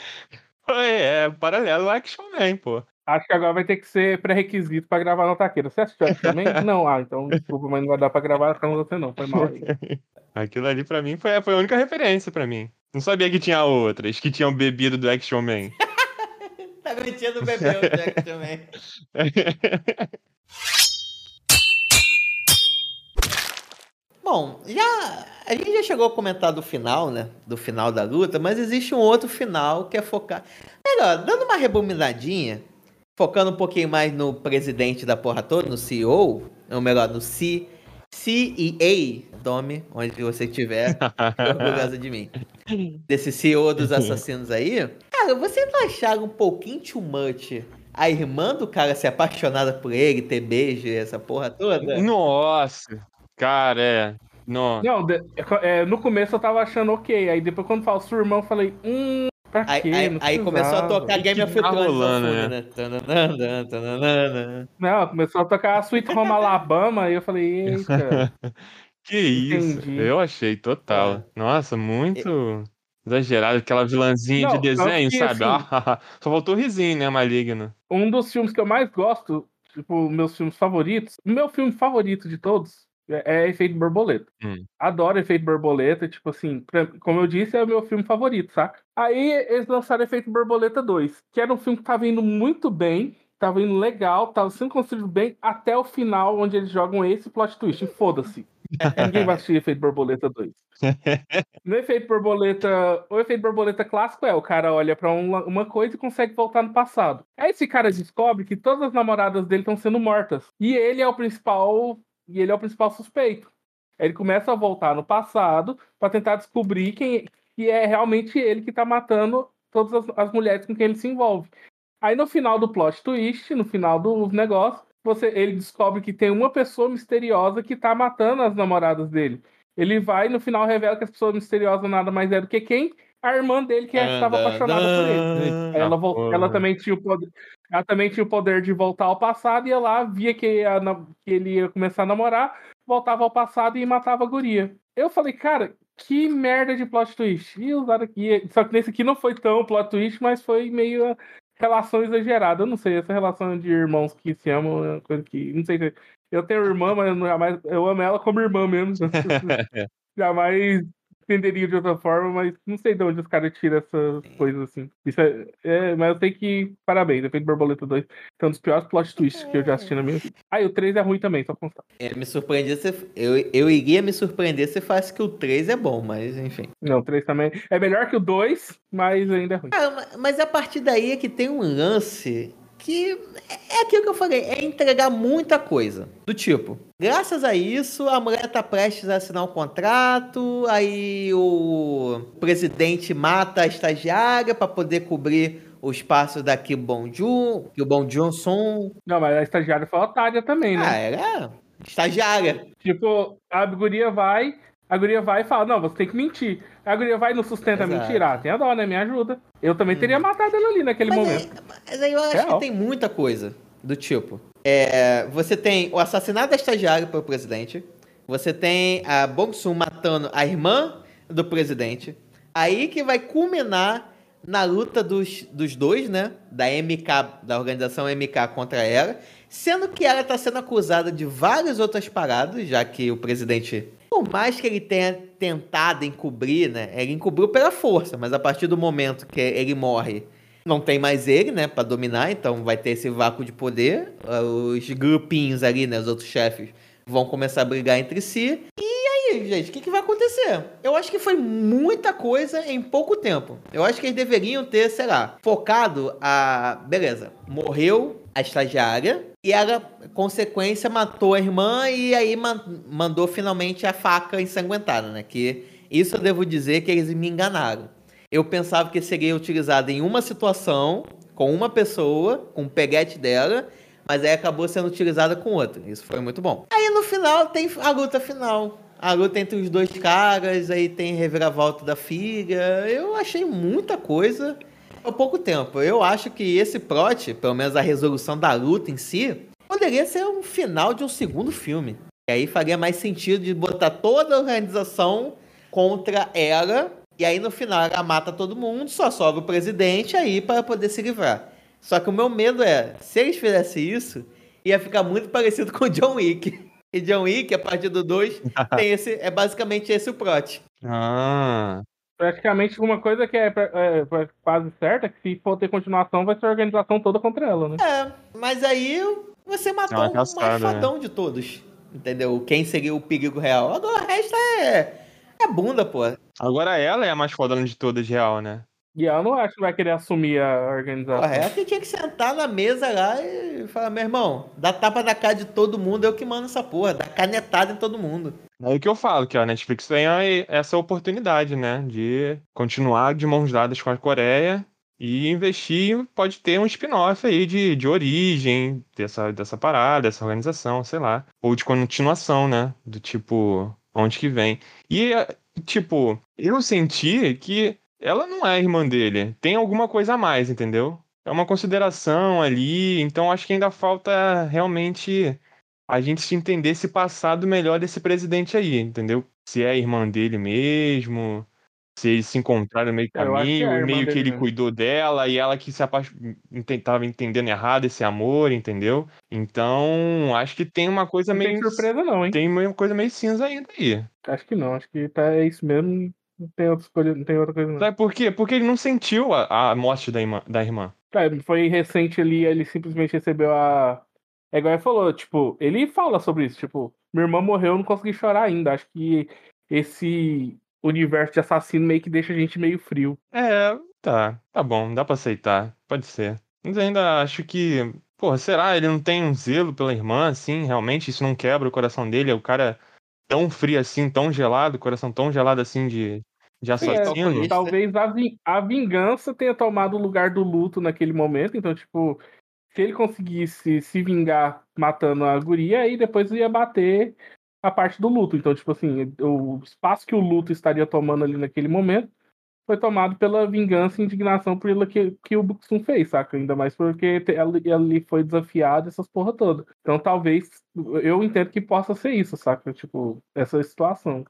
Foi, é, paralelo ao Action Man, pô.
Acho que agora vai ter que ser pré-requisito pra gravar na taqueira. Você assistiu aqui também? não, ah, então desculpa, mas não vai dar pra gravar com você não. Foi mal aí.
Aquilo ali pra mim foi, foi a única referência pra mim. Não sabia que tinha outras, que tinham bebido do Action Man.
Tá mentindo o bebê o Jack também. Bom, já a gente já chegou a comentar do final, né? Do final da luta, mas existe um outro final que é focar. Melhor, dando uma rebobinadinha, focando um pouquinho mais no presidente da porra toda, no CEO, ou melhor, no C, CEA, tome, onde você estiver, orgulhosa de mim. Desse CEO dos assassinos aí. Cara, vocês não acharam um pouquinho too much a irmã do cara ser apaixonada por ele, ter beijo e essa porra toda?
Nossa, cara, é. Não.
Não, de- é, no começo eu tava achando ok. Aí depois quando fala sua irmã, eu falei, hum, pra
Aí,
quê?
aí- aí começou a tocar Game of
tá
Thrones ao
rolando, né?
né?
Não, começou a tocar Sweet Home Alabama, e eu falei, eita.
Que isso?
Entendi.
Eu achei total.
É.
Nossa, muito exagerado. Aquela vilãzinha
Não,
de desenho, sabe?
assim-
Só faltou o risinho, né? Maligno.
um dos filmes que eu mais gosto, tipo, meus filmes favoritos, o meu filme favorito de todos é, é Efeito Borboleta.
Hum.
Adoro Efeito Borboleta, tipo assim, pra- como eu disse, é o meu filme favorito, saca? Aí eles lançaram Efeito Borboleta 2, que era um filme que tava indo muito bem, tava indo legal, tava sendo construído bem, até o final, onde eles jogam esse plot twist, foda-se. Ninguém vai assistir Efeito Borboleta 2. No efeito borboleta, o efeito borboleta clássico é o cara olha pra uma, uma coisa e consegue voltar no passado. Aí esse cara descobre que todas as namoradas dele estão sendo mortas e ele é o principal e ele é o principal suspeito. Ele começa a voltar no passado pra tentar descobrir quem que é realmente ele que tá matando todas as, as mulheres com quem ele se envolve. Aí no final do plot twist, no final do negócio, você, ele descobre que tem uma pessoa misteriosa que tá matando as namoradas dele. Ele vai e no final revela que essa pessoa misteriosa nada mais é do que quem? A irmã dele que é, estava apaixonada por ele. Aí ela, ela também tinha o poder, ela também tinha o poder de voltar ao passado e ia lá, via que, que ele ia começar a namorar, voltava ao passado e matava a guria. Eu falei, cara, que merda de plot twist. E usaram aqui. Só que nesse aqui não foi tão plot twist, mas foi meio relação exagerada. Eu não sei, essa relação de irmãos que se amam é uma coisa que. Não sei se. Eu tenho irmã, mas eu, jamais, eu amo ela como irmã mesmo. jamais entenderia de outra forma, mas não sei de onde os caras tiram essas coisas assim. Isso é, é, mas eu sei que. Parabéns, Efeito Borboleta 2. É um dos piores plot twists que eu já assisti na minha vida. Ah, e o 3 é ruim também, só constar.
É, me surpreendia se. Eu, eu iria me surpreender se falasse que o 3 é bom, mas enfim.
Não, o 3 também. É melhor que o 2, mas ainda é ruim.
Ah, ma- mas a partir daí é que tem um lance que é aquilo que eu falei, é entregar muita coisa. Do tipo, graças a isso, a mulher tá prestes a assinar um contrato, aí o presidente mata a estagiária para poder cobrir o espaço da Kim Bong-joon, que o Bong Johnson.
Não, mas a estagiária foi otária também, né?
Ah, era estagiária.
Tipo, a guria vai, a guria vai e fala, não, você tem que mentir. A guria vai e não sustenta a
Exato.
mentira. Ah, tem a dó, né? Me ajuda. Eu também teria matado ela ali naquele
Mas
momento.
aí, mas aí eu acho
Real.
que tem muita coisa do tipo. É, você tem o assassinato da estagiária pelo presidente. Você tem a Bong matando a irmã do presidente. Aí que vai culminar na luta dos, dos dois, né? Da MK, da organização MK contra ela. Sendo que ela está sendo acusada de várias outras paradas, já que o presidente, por mais que ele tenha tentado encobrir, né? Ele encobriu pela força, mas a partir do momento que ele morre, não tem mais ele, né, Pra dominar, então vai ter esse vácuo de poder. Ah, Os grupinhos ali, né, os outros chefes vão começar a brigar entre si. E aí, gente, o que, que vai acontecer? Eu acho que foi muita coisa em pouco tempo. Eu acho que eles deveriam ter, sei lá, focado a. Beleza, morreu a estagiária e ela, consequência, matou a irmã e aí ma- mandou finalmente a faca ensanguentada, né? Que isso eu devo dizer que eles me enganaram. Eu pensava que seria utilizado em uma situação, com uma pessoa, com o peguete dela, mas aí acabou sendo utilizada com outra. Isso foi muito bom. Aí no final tem a luta final. A luta entre os dois caras, aí tem reviravolta da filha. Eu achei muita coisa há pouco tempo. Eu acho que esse plot, pelo menos a resolução da luta em si, poderia ser um final de um segundo filme. E aí faria mais sentido de botar toda a organização contra ela. E aí no final ela mata todo mundo, só sobra o presidente aí para poder se livrar. Só que o meu medo é, se eles fizessem isso, ia ficar muito parecido com John Wick. E John Wick, a partir do 2, tem esse, é basicamente esse o plot.
Ah,
Praticamente uma coisa que é, é, quase certa é que se for ter continuação, vai ser a organização toda contra ela, né?
É, mas aí você matou
É uma
o mais fadão de todos. Entendeu? Quem seria o perigo real. Agora o resto é, é bunda, pô.
agora ela é a mais fodona de todas, real, né?
E ela não acho que vai querer assumir a organização.
O resto tinha que sentar na mesa lá e falar, meu irmão, dá tapa na cara de todo mundo, eu que mando essa porra, dá canetada em todo mundo.
É o que eu falo, que a Netflix tem aí essa oportunidade, né? De continuar de mãos dadas com a Coreia e investir pode ter um spin-off aí de, de origem dessa, dessa parada, dessa organização, sei lá. Ou de continuação, né? Do tipo, onde que vem. E, tipo, eu senti que ela não é irmã dele. Tem alguma coisa a mais, entendeu? É uma consideração ali, então acho que ainda falta realmente a gente se entender esse passado melhor desse presidente aí, entendeu? Se é irmã dele mesmo, se eles se encontraram no meio do
É, é
caminho,
irmã
meio que ele
mesmo.
cuidou dela e ela que se apaix... tava entendendo errado esse amor, entendeu? Então, acho que tem uma coisa
Não tem
meio
surpresa não, hein?
tem uma coisa meio cinza ainda aí.
Acho que não, acho que tá, é isso mesmo. Não tem outra coisa, não tem outra coisa não.
Sabe por quê? Porque ele não sentiu a, a morte da irmã, da irmã.
Foi recente ali, ele simplesmente recebeu a. É igual ele falou, tipo, ele fala sobre isso, tipo, minha irmã morreu, eu não consegui chorar ainda. Acho que esse universo de assassino meio que deixa a gente meio frio.
É, tá, tá bom, dá pra aceitar, pode ser. Mas ainda acho que, porra, será? Ele não tem um zelo pela irmã, assim, realmente? Isso não quebra o coração dele? É o cara tão frio assim, tão gelado, coração tão gelado assim de, de
Sim, é, calculista.
Talvez a, a vingança tenha tomado o lugar do luto naquele momento. Então, tipo, se ele conseguisse se vingar matando a guria, aí depois ia bater a parte do luto. Então, tipo assim, o espaço que o luto estaria tomando ali naquele momento foi tomado pela vingança e indignação pela que, que o Buxum fez, saca? Ainda mais porque ele foi desafiado, essas porra toda. Então, talvez, eu entendo que possa ser isso, saca? Tipo, essa situação.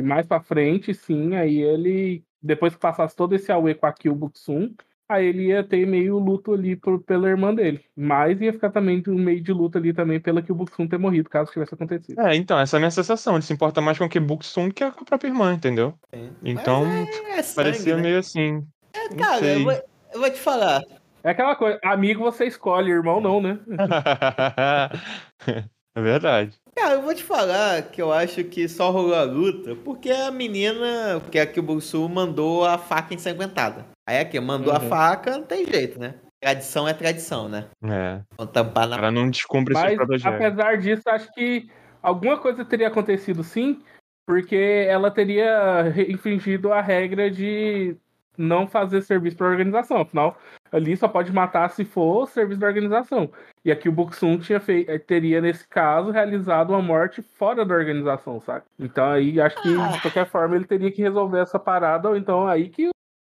E mais pra frente, sim, aí ele, depois que passasse todo esse auê com a Kill Buxum, aí ele ia ter meio luto ali por, pela irmã dele. Mas ia ficar também um meio de luta ali também pela Kill Buxum ter morrido, caso tivesse acontecido.
É, então, essa é a minha sensação. Ele se importa mais com o que Buxum que com a própria irmã, entendeu?
Sim.
Então,
Mas é sangue,
parecia
né?
meio assim. Não
Cara, eu
sei.
vou, eu vou te falar.
É aquela coisa, amigo você escolhe, irmão não, né?
é verdade.
Cara, eu vou te falar que eu acho que só rolou a luta porque a menina, que é a Kibusu, mandou a faca ensanguentada. Aí aqui, mandou a
Uhum.
faca, não tem jeito, né? Tradição é tradição, né?
É.
Vão tampar na.
cara não descumpre
Mas,
próprios regras.
apesar disso, acho que alguma coisa teria acontecido sim, porque ela teria infringido a regra de não fazer serviço para a organização. Afinal, ali só pode matar se for serviço da organização. E aqui o Buxum tinha fei- eh, teria, nesse caso, realizado uma morte fora da organização, sabe? Então aí acho que,
Ah.
de qualquer forma, ele teria que resolver essa parada, ou então aí que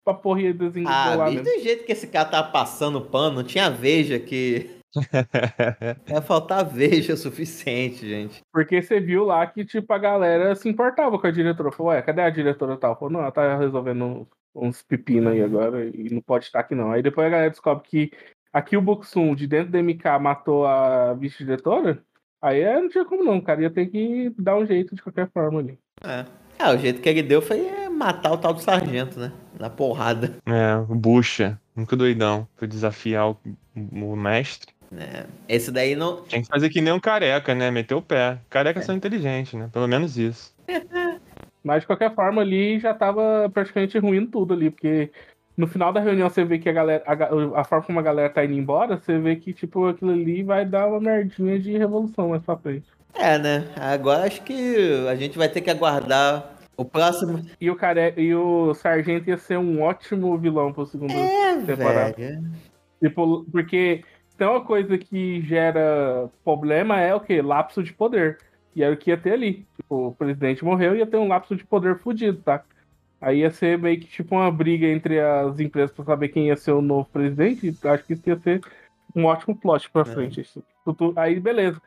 a porra ia
Ah,
desenrolar mesmo.
do jeito que esse cara tava passando pano, não tinha veja que. Ia faltar veja o suficiente, gente.
Porque você viu lá que, tipo, a galera se importava com a diretora. Falou, ué, cadê a diretora tal? Falou, não, ela tá resolvendo uns pepinos aí agora e não pode estar aqui não. Aí depois a galera descobre que aqui o Buxum, de dentro da MK, matou a vice-diretora. Aí é, não tinha como não, o cara ia ter que dar um jeito de qualquer forma ali.
É. Ah, o jeito que ele deu foi é, matar o tal do sargento, né? Na porrada.
É, o Bucha, muito doidão. Foi desafiar o, o mestre.
né? Esse daí não.
Tinha que fazer que nem um careca, né? Meter o pé. Carecas
É.
são inteligentes, né? Pelo menos isso.
Mas de qualquer forma ali já tava praticamente ruindo tudo ali, porque no final da reunião você vê que a galera, a, a forma como a galera tá indo embora, você vê que tipo aquilo ali vai dar uma merdinha de revolução mais pra frente.
É, né? Agora acho que a gente vai ter que aguardar o próximo.
E o, care... e o Sargento ia ser um ótimo vilão pro segundo.
É,
Temporada.
velho.
Tipo, porque tem uma coisa que gera problema é o quê? Lapso de poder. E era o que ia ter ali. Tipo, o presidente morreu e ia ter um lapso de poder fudido, tá? Aí ia ser meio que tipo uma briga entre as empresas pra saber quem ia ser o novo presidente. Acho que isso ia ser um ótimo plot pra frente. Isso. Tudo- Aí, beleza.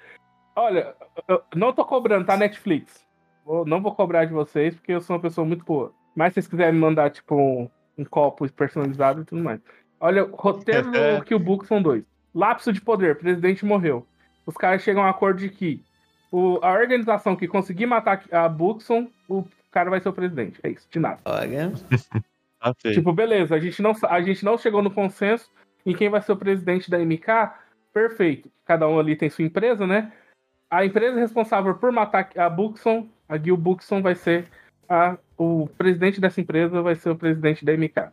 Olha, eu não tô cobrando, tá, Netflix? Vou- não vou cobrar de vocês, porque eu sou uma pessoa muito boa. Mas se vocês quiserem me mandar, tipo, um, um copo personalizado e tudo mais. Olha, roteiro do Killbook são dois. Lapso de poder, presidente morreu. Os caras chegam a um acordo de que o- a organização que conseguir matar a Buxon, o cara vai ser o presidente. É isso, de nada.
Olha.
Feio.
Tipo, beleza, a gente, não, a gente não chegou no consenso em quem vai ser o presidente da MK. Perfeito. Cada um ali tem sua empresa, né? A empresa responsável por matar a Buxon, a Gil Buxon, vai ser a, o presidente dessa empresa, vai ser o presidente da MK.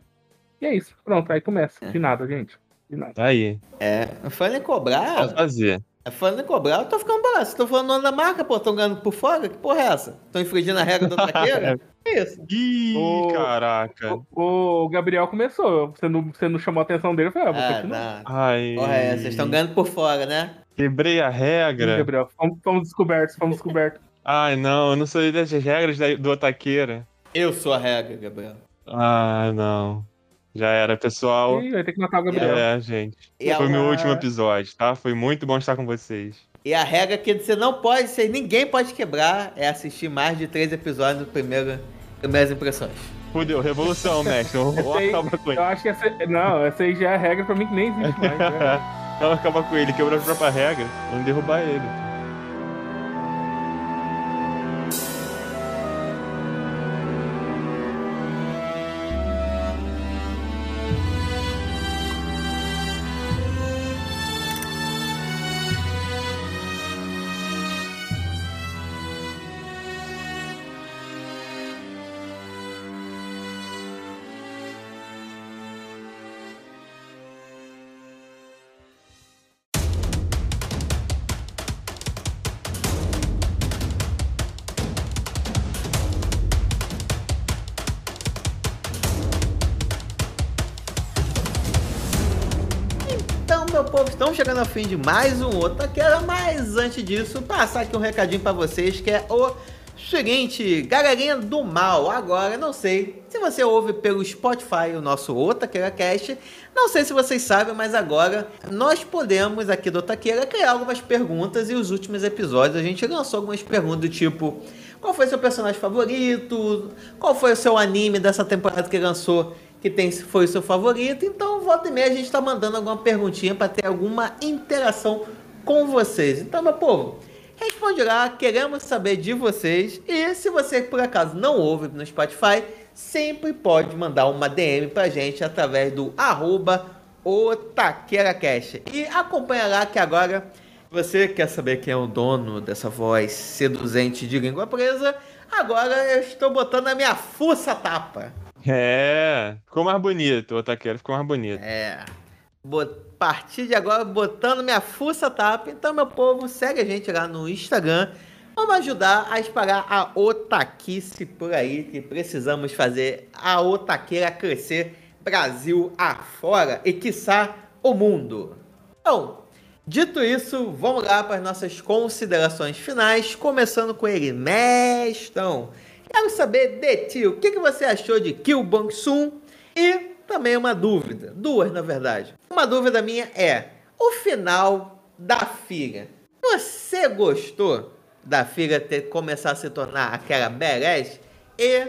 E é isso. Pronto, aí começa. De nada, gente. De nada.
Aí.
É. Foi
Só
cobrar.
fazer.
Falando em cobrar, eu tô ficando barato. Vocês estão falando o nome da marca, pô, estão ganhando por fora? Que porra é essa? Estão infringindo a regra do taqueira? que isso?
Ih,
Ô,
caraca.
O, o Gabriel começou. Você não, você não chamou a atenção dele, eu falei, ah, vou
Ah,
continuar.
Ai.
Porra é essa? Vocês estão ganhando por fora, né?
Quebrei a
Ih,
regra.
Gabriel, fomos, fomos descobertos, fomos descobertos.
Ai, não, eu não sei das regras da- do Otaqueira.
Eu sou a regra, Gabriel.
Ah, não. Já era, pessoal.
Ih, vai ter que matar o Gabriel.
É, gente.
E
Foi meu
ela-
último episódio, tá? Foi muito bom estar com vocês.
E a regra que você não pode, você, ninguém pode quebrar, é assistir mais de três episódios do primeiro, primeiras impressões.
Fudeu, revolução, mestre.
Esse aí-
acabar com ele.
Eu acho que essa. Não, essa aí já é regra pra mim que nem existe mais. né?
Vamos acabar com ele, quebrou a própria regra. Vamos derrubar ele.
Chegando ao fim de mais um outro Taquera, mas antes disso, passar aqui um recadinho pra vocês, que é o seguinte, galerinha do mal, agora, não sei se você ouve pelo Spotify o nosso Otaqueira Cast, não sei se vocês sabem, mas agora nós podemos aqui do Otaqueira criar algumas perguntas e os últimos episódios a gente lançou algumas perguntas do tipo, qual foi seu personagem favorito, qual foi o seu anime dessa temporada que lançou que tem, foi o seu favorito. Então, volta e meia a gente está mandando alguma perguntinha para ter alguma interação com vocês. Então, meu povo, responde lá, queremos saber de vocês. E se você por acaso não ouve no Spotify, sempre pode mandar uma DM pra gente através do arroba. E acompanha lá que agora você quer saber quem é o dono dessa voz seduzente de língua presa? Agora eu estou botando a minha fuça a tapa.
É, ficou mais bonito, o Otaqueira ficou mais bonito.
É. Bo- partir de agora, botando minha fuça a tapa. Então, meu povo, segue a gente lá no Instagram. Vamos ajudar a espalhar a otaquice por aí, que precisamos fazer a otaqueira crescer Brasil afora e, quiçá, o mundo. Então, dito isso, vamos lá para as nossas considerações finais, começando com ele, Mestão. Quero saber de ti, o que, que você achou de Kill Bang Sun? E também uma dúvida, duas na verdade. Uma dúvida minha é, o final da filha, você gostou da filha ter começar a se tornar aquela badass? E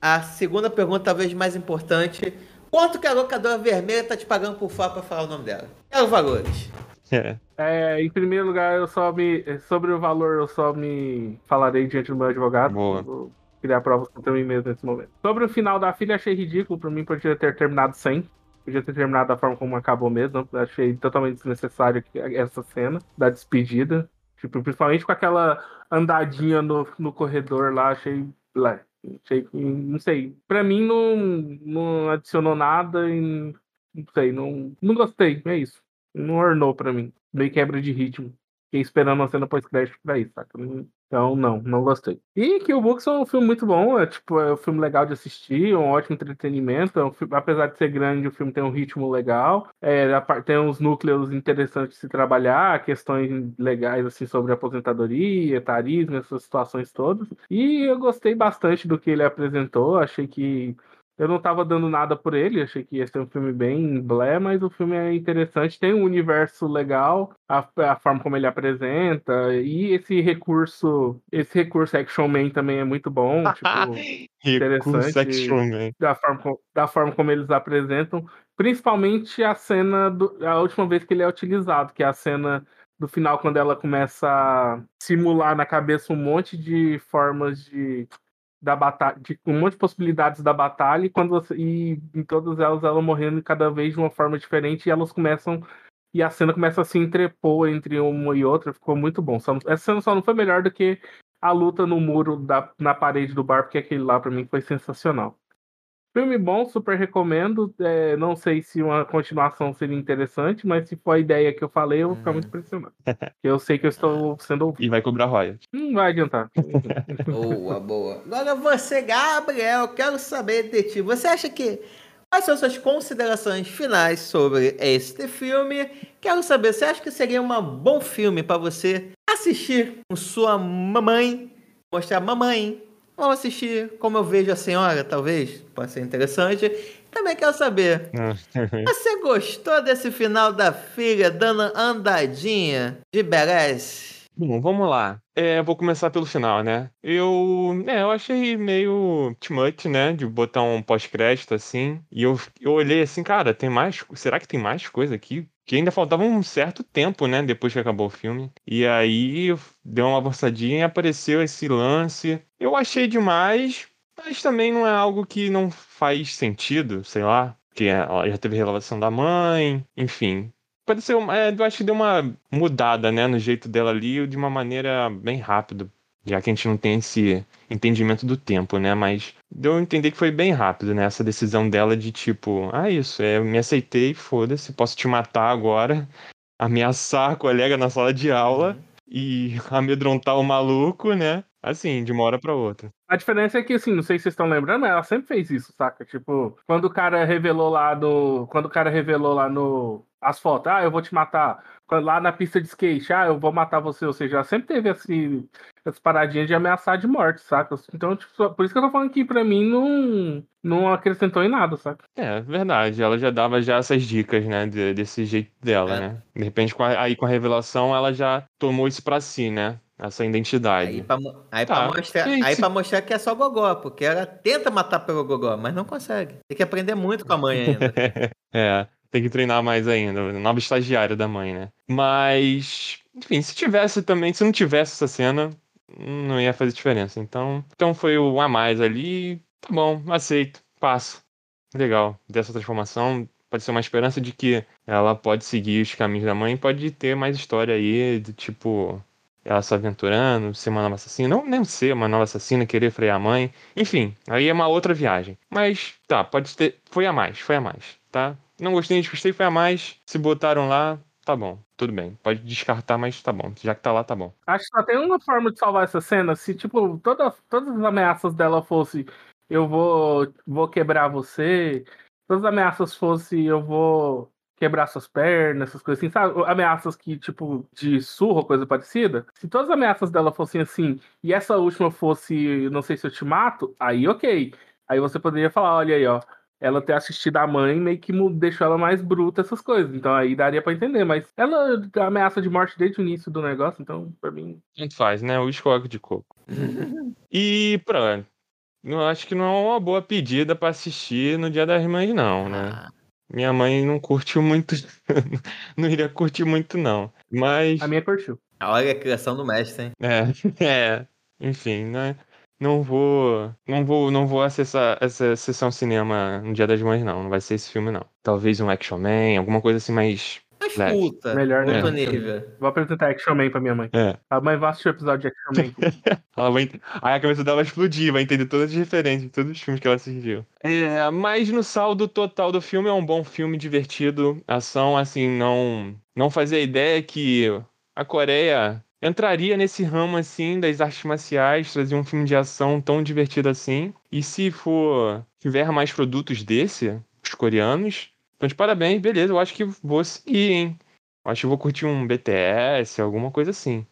a segunda pergunta, talvez mais importante, quanto que a locadora vermelha tá te pagando por falar para falar o nome dela? Quero valores.
É.
É, em primeiro lugar, eu só me. Sobre o valor, eu só me falarei diante do meu advogado.
Boa.
Vou criar provas contra mim mesmo nesse momento. Sobre o final da filha, achei ridículo. Por mim, podia ter terminado sem. Podia ter terminado da forma como acabou mesmo. Achei totalmente desnecessário essa cena da despedida. Tipo, principalmente com aquela andadinha no, no corredor lá, achei. Blé. Achei. Não sei. Pra mim, não, não adicionou nada e. Não sei, não, não gostei. É isso. Não ornou pra mim. Meio quebra de ritmo. Fiquei esperando uma cena pós-crédito pra isso? Não- Então, não, não gostei. E que o Books é um filme muito bom, é tipo, é um filme legal de assistir, um ótimo entretenimento. É um filme- apesar de ser grande, o filme tem um ritmo legal. É, tem uns núcleos interessantes de se trabalhar, questões legais assim sobre aposentadoria, etarismo, essas situações todas. E eu gostei bastante do que ele apresentou. Achei que eu não tava dando nada por ele, achei que ia ser um filme bem blé, mas o filme é interessante, tem um universo legal, a, a forma como ele apresenta, e esse recurso, esse recurso Action Man também é muito bom, tipo,
Recurso
Interessante.
Action Man.
da forma, da forma como eles apresentam, principalmente a cena, do, a última vez que ele é utilizado, que é a cena do final, quando ela começa a simular na cabeça um monte de formas de da batalha, de um monte de possibilidades da batalha, e quando você, e em todas elas ela morrendo cada vez de uma forma diferente, e elas começam e a cena começa a se entrepor entre uma e outra, ficou muito bom. Só essa cena só não foi melhor do que a luta no muro da, na parede do bar, porque aquele lá pra mim foi sensacional. Filme bom, super recomendo. É, não sei se uma continuação seria interessante, mas se for a ideia que eu falei, eu vou ficar muito impressionado. eu sei que eu estou sendo ouvido.
E vai cobrar royalties.
Não vai adiantar.
Boa, boa. Agora você, Gabriel, quero saber de ti. Você acha que. Quais são suas considerações finais sobre este filme? Quero saber, você acha que seria um bom filme para você assistir com sua mamãe? Mostrar, mamãe, vamos assistir como eu vejo a senhora, talvez? Pode ser interessante. Também quero saber, você gostou desse final da filha dando andadinha de Beres?
Bom, vamos lá. É, vou começar pelo final, né? Eu, é, eu achei meio too much, né? De botar um pós-crédito assim. E eu, eu olhei assim, cara, tem mais. Será que tem mais coisa aqui? Que ainda faltava um certo tempo, né? Depois que acabou o filme. E aí deu uma avançadinha e apareceu esse lance. Eu achei demais, mas também não é algo que não faz sentido, sei lá. Porque ela já teve revelação da mãe, enfim. Pareceu, é, eu acho que deu uma mudada, né, no jeito dela ali, de uma maneira bem rápida, já que a gente não tem esse entendimento do tempo, né, mas deu a entender que foi bem rápido, né, essa decisão dela de tipo, ah, isso, é, eu me aceitei, foda-se, posso te matar agora, ameaçar a colega na sala de aula e amedrontar o maluco, né, assim, de uma hora pra outra.
A diferença é que, assim, não sei se vocês estão lembrando, mas ela sempre fez isso, saca? Tipo, quando o cara revelou lá no. Quando o cara revelou lá no. As fotos, ah, eu vou te matar. Quando, lá na pista de skate, ah, eu vou matar você. Ou seja, ela sempre teve esse, essas paradinhas de ameaçar de morte, saca? Então, tipo, só- por isso que eu tô falando que pra mim não, não acrescentou em nada, saca?
É, verdade. Ela já dava já essas dicas, né? de- desse jeito dela,
É.
né? De repente, com a- aí com a revelação, ela já tomou isso pra si, né? Essa identidade.
Aí pra, aí,
Tá.
pra mostrar,
Gente.
aí pra mostrar que é só gogó, porque ela tenta matar pelo gogó, mas não consegue. Tem que aprender muito com a mãe ainda.
É, tem que treinar mais ainda. Nova estagiária da mãe, né? Mas, enfim, se tivesse também, se não tivesse essa cena, não ia fazer diferença. Então, então foi o a mais ali. Tá bom, aceito, passo. Legal, dessa transformação. Pode ser uma esperança de que ela pode seguir os caminhos da mãe, pode ter mais história aí, de tipo, ela se aventurando, ser uma nova assassina. Não nem ser uma nova assassina, querer frear a mãe. Enfim, aí é uma outra viagem. Mas, tá, pode ter. Foi a mais, foi a mais, tá? Não gostei, desgostei, foi a mais. Se botaram lá, tá bom, tudo bem. Pode descartar, mas tá bom. Já que tá lá, tá bom.
Acho que só tem uma forma de salvar essa cena. Se, tipo, toda, todas as ameaças dela fosse eu vou, vou quebrar você, todas as ameaças fosse eu vou quebrar suas pernas, essas coisas assim, sabe? Ameaças que, tipo, de surra ou coisa parecida. Se todas as ameaças dela fossem assim, e essa última fosse, não sei se eu te mato, aí ok. Aí você poderia falar, olha aí, ó. Ela ter assistido a mãe meio que deixou ela mais bruta, essas coisas. Então aí daria pra entender. Mas ela ameaça de morte desde o início do negócio, então pra mim.
Tanto faz, né? O escoco de coco. e pronto. Eu acho que não é uma boa pedida pra assistir no Dia das Mães, não, né?
Ah,
Minha mãe não curtiu muito. não iria curtir muito, não. Mas.
A minha curtiu.
olha a criação do mestre, hein?
É, é. Enfim, né? Não vou. Não vou, não vou acessar essa sessão cinema no Dia das Mães, não. Não vai ser esse filme, não. Talvez um Action Man, alguma coisa assim mais.
Mas
Leve.
puta,
Melhor, né?
outro nível.
Vou apresentar Action Man pra minha mãe.
É.
A mãe vai assistir o episódio de Action Man.
Ela vai... ent- Aí a cabeça dela vai explodir, vai entender todas as referências de todos os filmes que ela assistiu. É, mas no saldo total do filme é um bom filme, divertido. Ação, assim, não. Não fazia ideia que a Coreia entraria nesse ramo, assim, das artes marciais, trazer um filme de ação tão divertido assim. E se for. tiver mais produtos desse, os coreanos. Então, de parabéns, beleza, eu acho que vou seguir, hein? Eu acho que vou curtir um BTS, alguma coisa assim.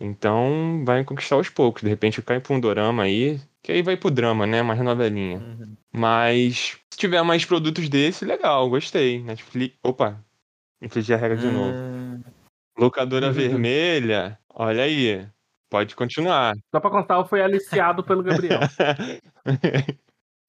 Então vai conquistar aos poucos. De repente cai pra um dorama aí, que aí vai pro drama, né? Mais novelinha.
Uhum.
Mas se tiver mais produtos desse, legal, gostei. Netflix. Opa! Infligir a regra de novo.
Hum,
Locadora
Uhum.
vermelha, olha aí. Pode continuar.
Só pra constar, eu fui aliciado pelo Gabriel.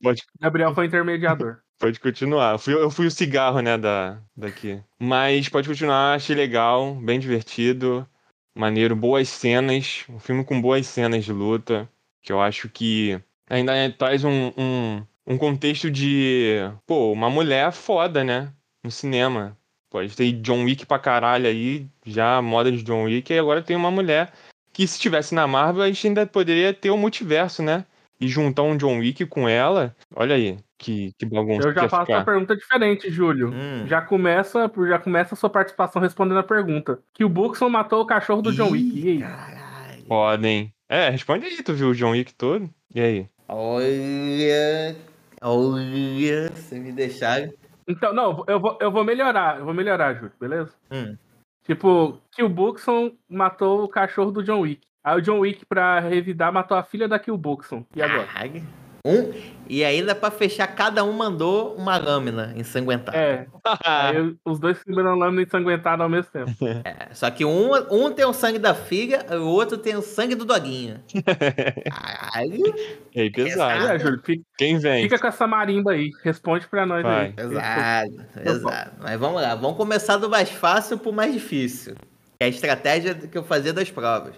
pode,
Gabriel foi intermediador.
Pode continuar. Eu fui, eu fui o cigarro, né, da, daqui. Mas pode continuar, achei legal, bem divertido, maneiro, boas cenas. Um filme com boas cenas de luta, que eu acho que ainda é- traz um, um, um contexto de, pô, uma mulher foda, né, no cinema. Pode ter John Wick pra caralho aí, já moda de John Wick, e agora tem uma mulher que se estivesse na Marvel, a gente ainda poderia ter o multiverso, né? E juntar um John Wick com ela, olha aí, que, que bagunça.
Eu já faço
ficar.
uma pergunta diferente, Júlio.
Hum.
Já começa, já começa a sua participação respondendo a pergunta. Que o Buxon matou o cachorro do John Wick. E aí?
Caralho.
Podem. É, responde aí, tu viu o John Wick todo? E aí?
Olha. Olha. Se me deixar.
Então, não, eu vou, eu vou melhorar, eu vou melhorar, Júlio, beleza?
Hum.
Tipo, que o Buxon matou o cachorro do John Wick. Aí o John Wick, pra revidar, matou a filha da Kill Buxon. E agora?
Caralho. Um. E ainda pra fechar, cada um mandou uma lâmina ensanguentada.
É, aí os dois segurando lâmina ensanguentada ao mesmo tempo.
É, Só que um, um tem o sangue da filha, o outro tem o sangue do doguinho. Caralho.
E aí, pesado.
É, Júlio, fica,
Quem vem?
fica com essa marimba aí. Responde pra nós
Vai.
aí.
Pesado, pesado. Mas vamos lá, vamos começar do mais fácil pro mais difícil. Que é a estratégia que eu fazia das provas.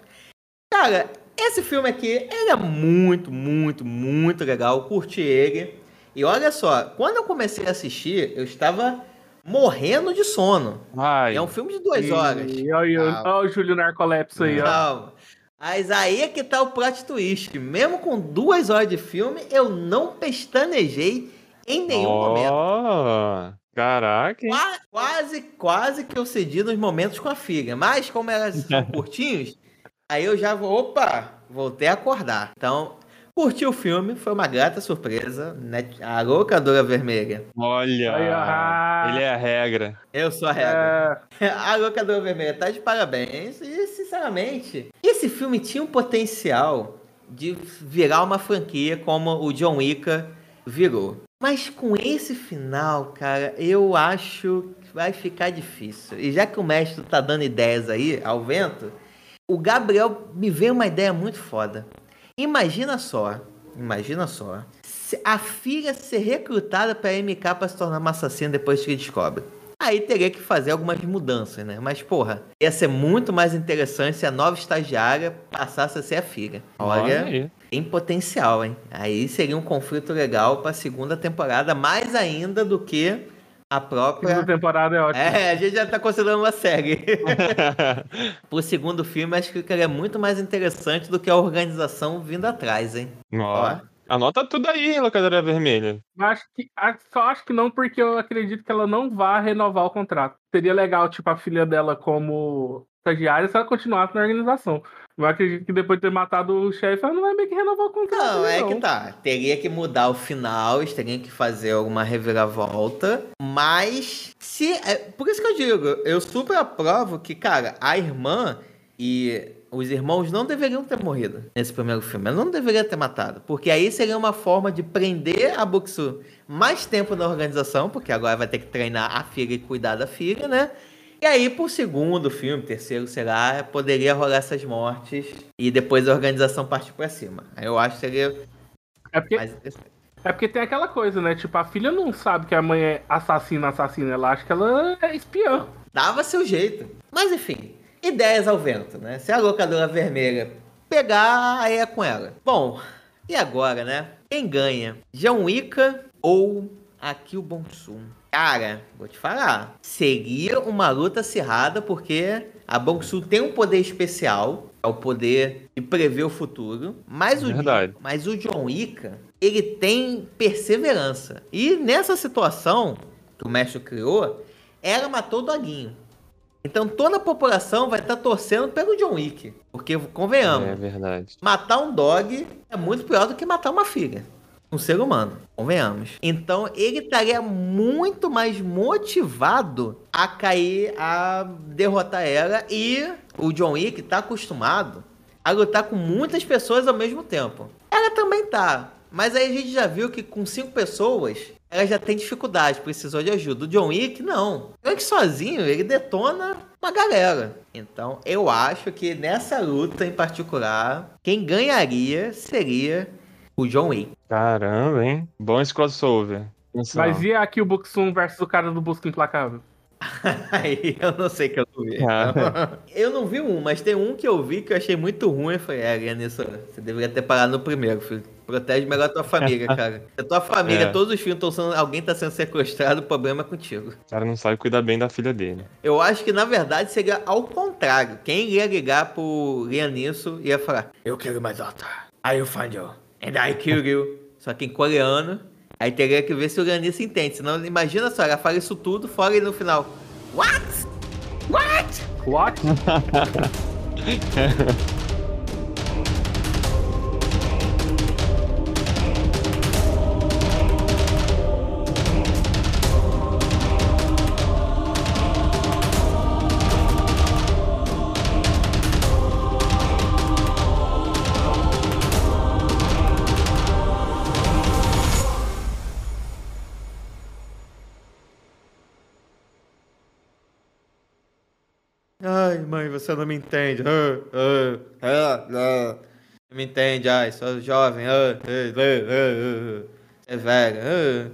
Cara, esse filme aqui, ele é muito, muito, muito legal. Eu curti ele. E olha só, quando eu comecei a assistir, eu estava morrendo de sono.
Ai,
É um filme de duas horas.
E olha,
Ah.
olha o Júlio Narcolepso aí, ó.
Calma. Mas aí é que tá o plot twist. Mesmo com duas horas de filme, eu não pestanejei em nenhum momento.
Ó, Caraca?
Qua- Quase, quase que eu cedi nos momentos com a filha. Mas como elas são curtinhos, aí eu já vou, opa, voltei a acordar. Então, curti o filme, foi uma grata surpresa. Né? A locadora vermelha.
Olha, ele é a regra.
Eu sou a regra.
É,
A locadora vermelha tá de parabéns. E, sinceramente, esse filme tinha um potencial de virar uma franquia como o John Wick virou. Mas com esse final, cara, eu acho que vai ficar difícil. E já que o mestre tá dando ideias aí ao vento, o Gabriel me veio uma ideia muito foda. Imagina só, imagina só, se a filha ser recrutada pra MK pra se tornar uma assassina depois que descobre. Aí teria que fazer algumas mudanças, né? Mas, porra, ia ser muito mais interessante se a nova estagiária passasse a ser a filha. Olha,
aí.
tem potencial, hein? Aí seria um conflito legal pra segunda temporada, mais ainda do que a própria.
segunda temporada é ótima.
É, a gente já tá considerando uma série. Pro segundo filme, acho que ficaria muito mais interessante do que a organização vindo atrás, hein?
Ó, Anota tudo aí, locadora vermelha.
Acho que, só acho que não, porque eu acredito que ela não vá renovar o contrato. Seria legal, tipo, a filha dela como estagiária se ela continuasse na organização. Eu acredito que depois de ter matado o chefe, ela não vai meio que renovar o contrato.
Não, é que tá. Teria que mudar o final, eles teriam que fazer alguma reviravolta. Mas, se. é, por isso que eu digo, eu super aprovo que, cara, a irmã e os irmãos não deveriam ter morrido nesse primeiro filme. Ela não deveria ter matado. Porque aí seria uma forma de prender a Buxu mais tempo na organização, porque agora vai ter que treinar a filha e cuidar da filha, né? E aí, pro segundo filme, terceiro, sei lá, poderia rolar essas mortes e depois a organização partir pra cima. Aí eu acho que seria
É porque,
mais
é porque tem aquela coisa, né? Tipo, a filha não sabe que a mãe é assassina, assassina. Ela acha que ela é espiã.
Dava seu jeito. Mas enfim, ideias ao vento, né? Se a locadora vermelha pegar, aí é com ela. Bom, e agora, né? Quem ganha? John Wick ou Akil Bonsum? Cara, vou te falar. Seria uma luta acirrada porque a Bongsu tem um poder especial, é o poder de prever o futuro. Mas o,
Verdade.
mas o John Wick, ele tem perseverança. E nessa situação que o mestre criou, ela matou o doguinho. Então toda a população vai estar torcendo pelo John Wick. Porque, convenhamos,
É verdade.
matar um dog é muito pior do que matar uma filha. Um ser humano, convenhamos. Então ele estaria muito mais motivado a cair, a derrotar ela. E o John Wick tá acostumado a lutar com muitas pessoas ao mesmo tempo. Ela também tá. Mas aí a gente já viu que com cinco pessoas, ela já tem dificuldade, precisou de ajuda. O John Wick, não. O John Wick sozinho, ele detona uma galera. Então, eu acho que nessa luta em particular, quem ganharia seria o John Wick.
Caramba, hein? Bom esse crossover. Atenção.
Mas e aqui o Buxum versus o cara do Busca Implacável?
Aí eu não sei que eu não vi.
Ah.
Eu não vi um, mas tem um que eu vi que eu achei muito ruim. Eu falei, é, Lianisson, você deveria ter parado no primeiro, filho. Protege melhor a tua família, cara. Se a tua família,
É.
todos os filmes estão sendo. Alguém tá sendo sequestrado, o problema é contigo.
O cara não sabe cuidar bem da filha dele.
Eu acho que na verdade seria ao contrário. Quem ia ligar pro Lianisson ia falar: Eu quero mais alta. Aí eu falho. And I kill you. Só que em coreano, aí teria que ver se o Ganissa entende. Senão, imagina só, ela fala isso tudo, fora e no final. What? What?
What?
Ai, mãe, você não me entende. Não me entende, ai, sou jovem. Ah. É velho. Ah.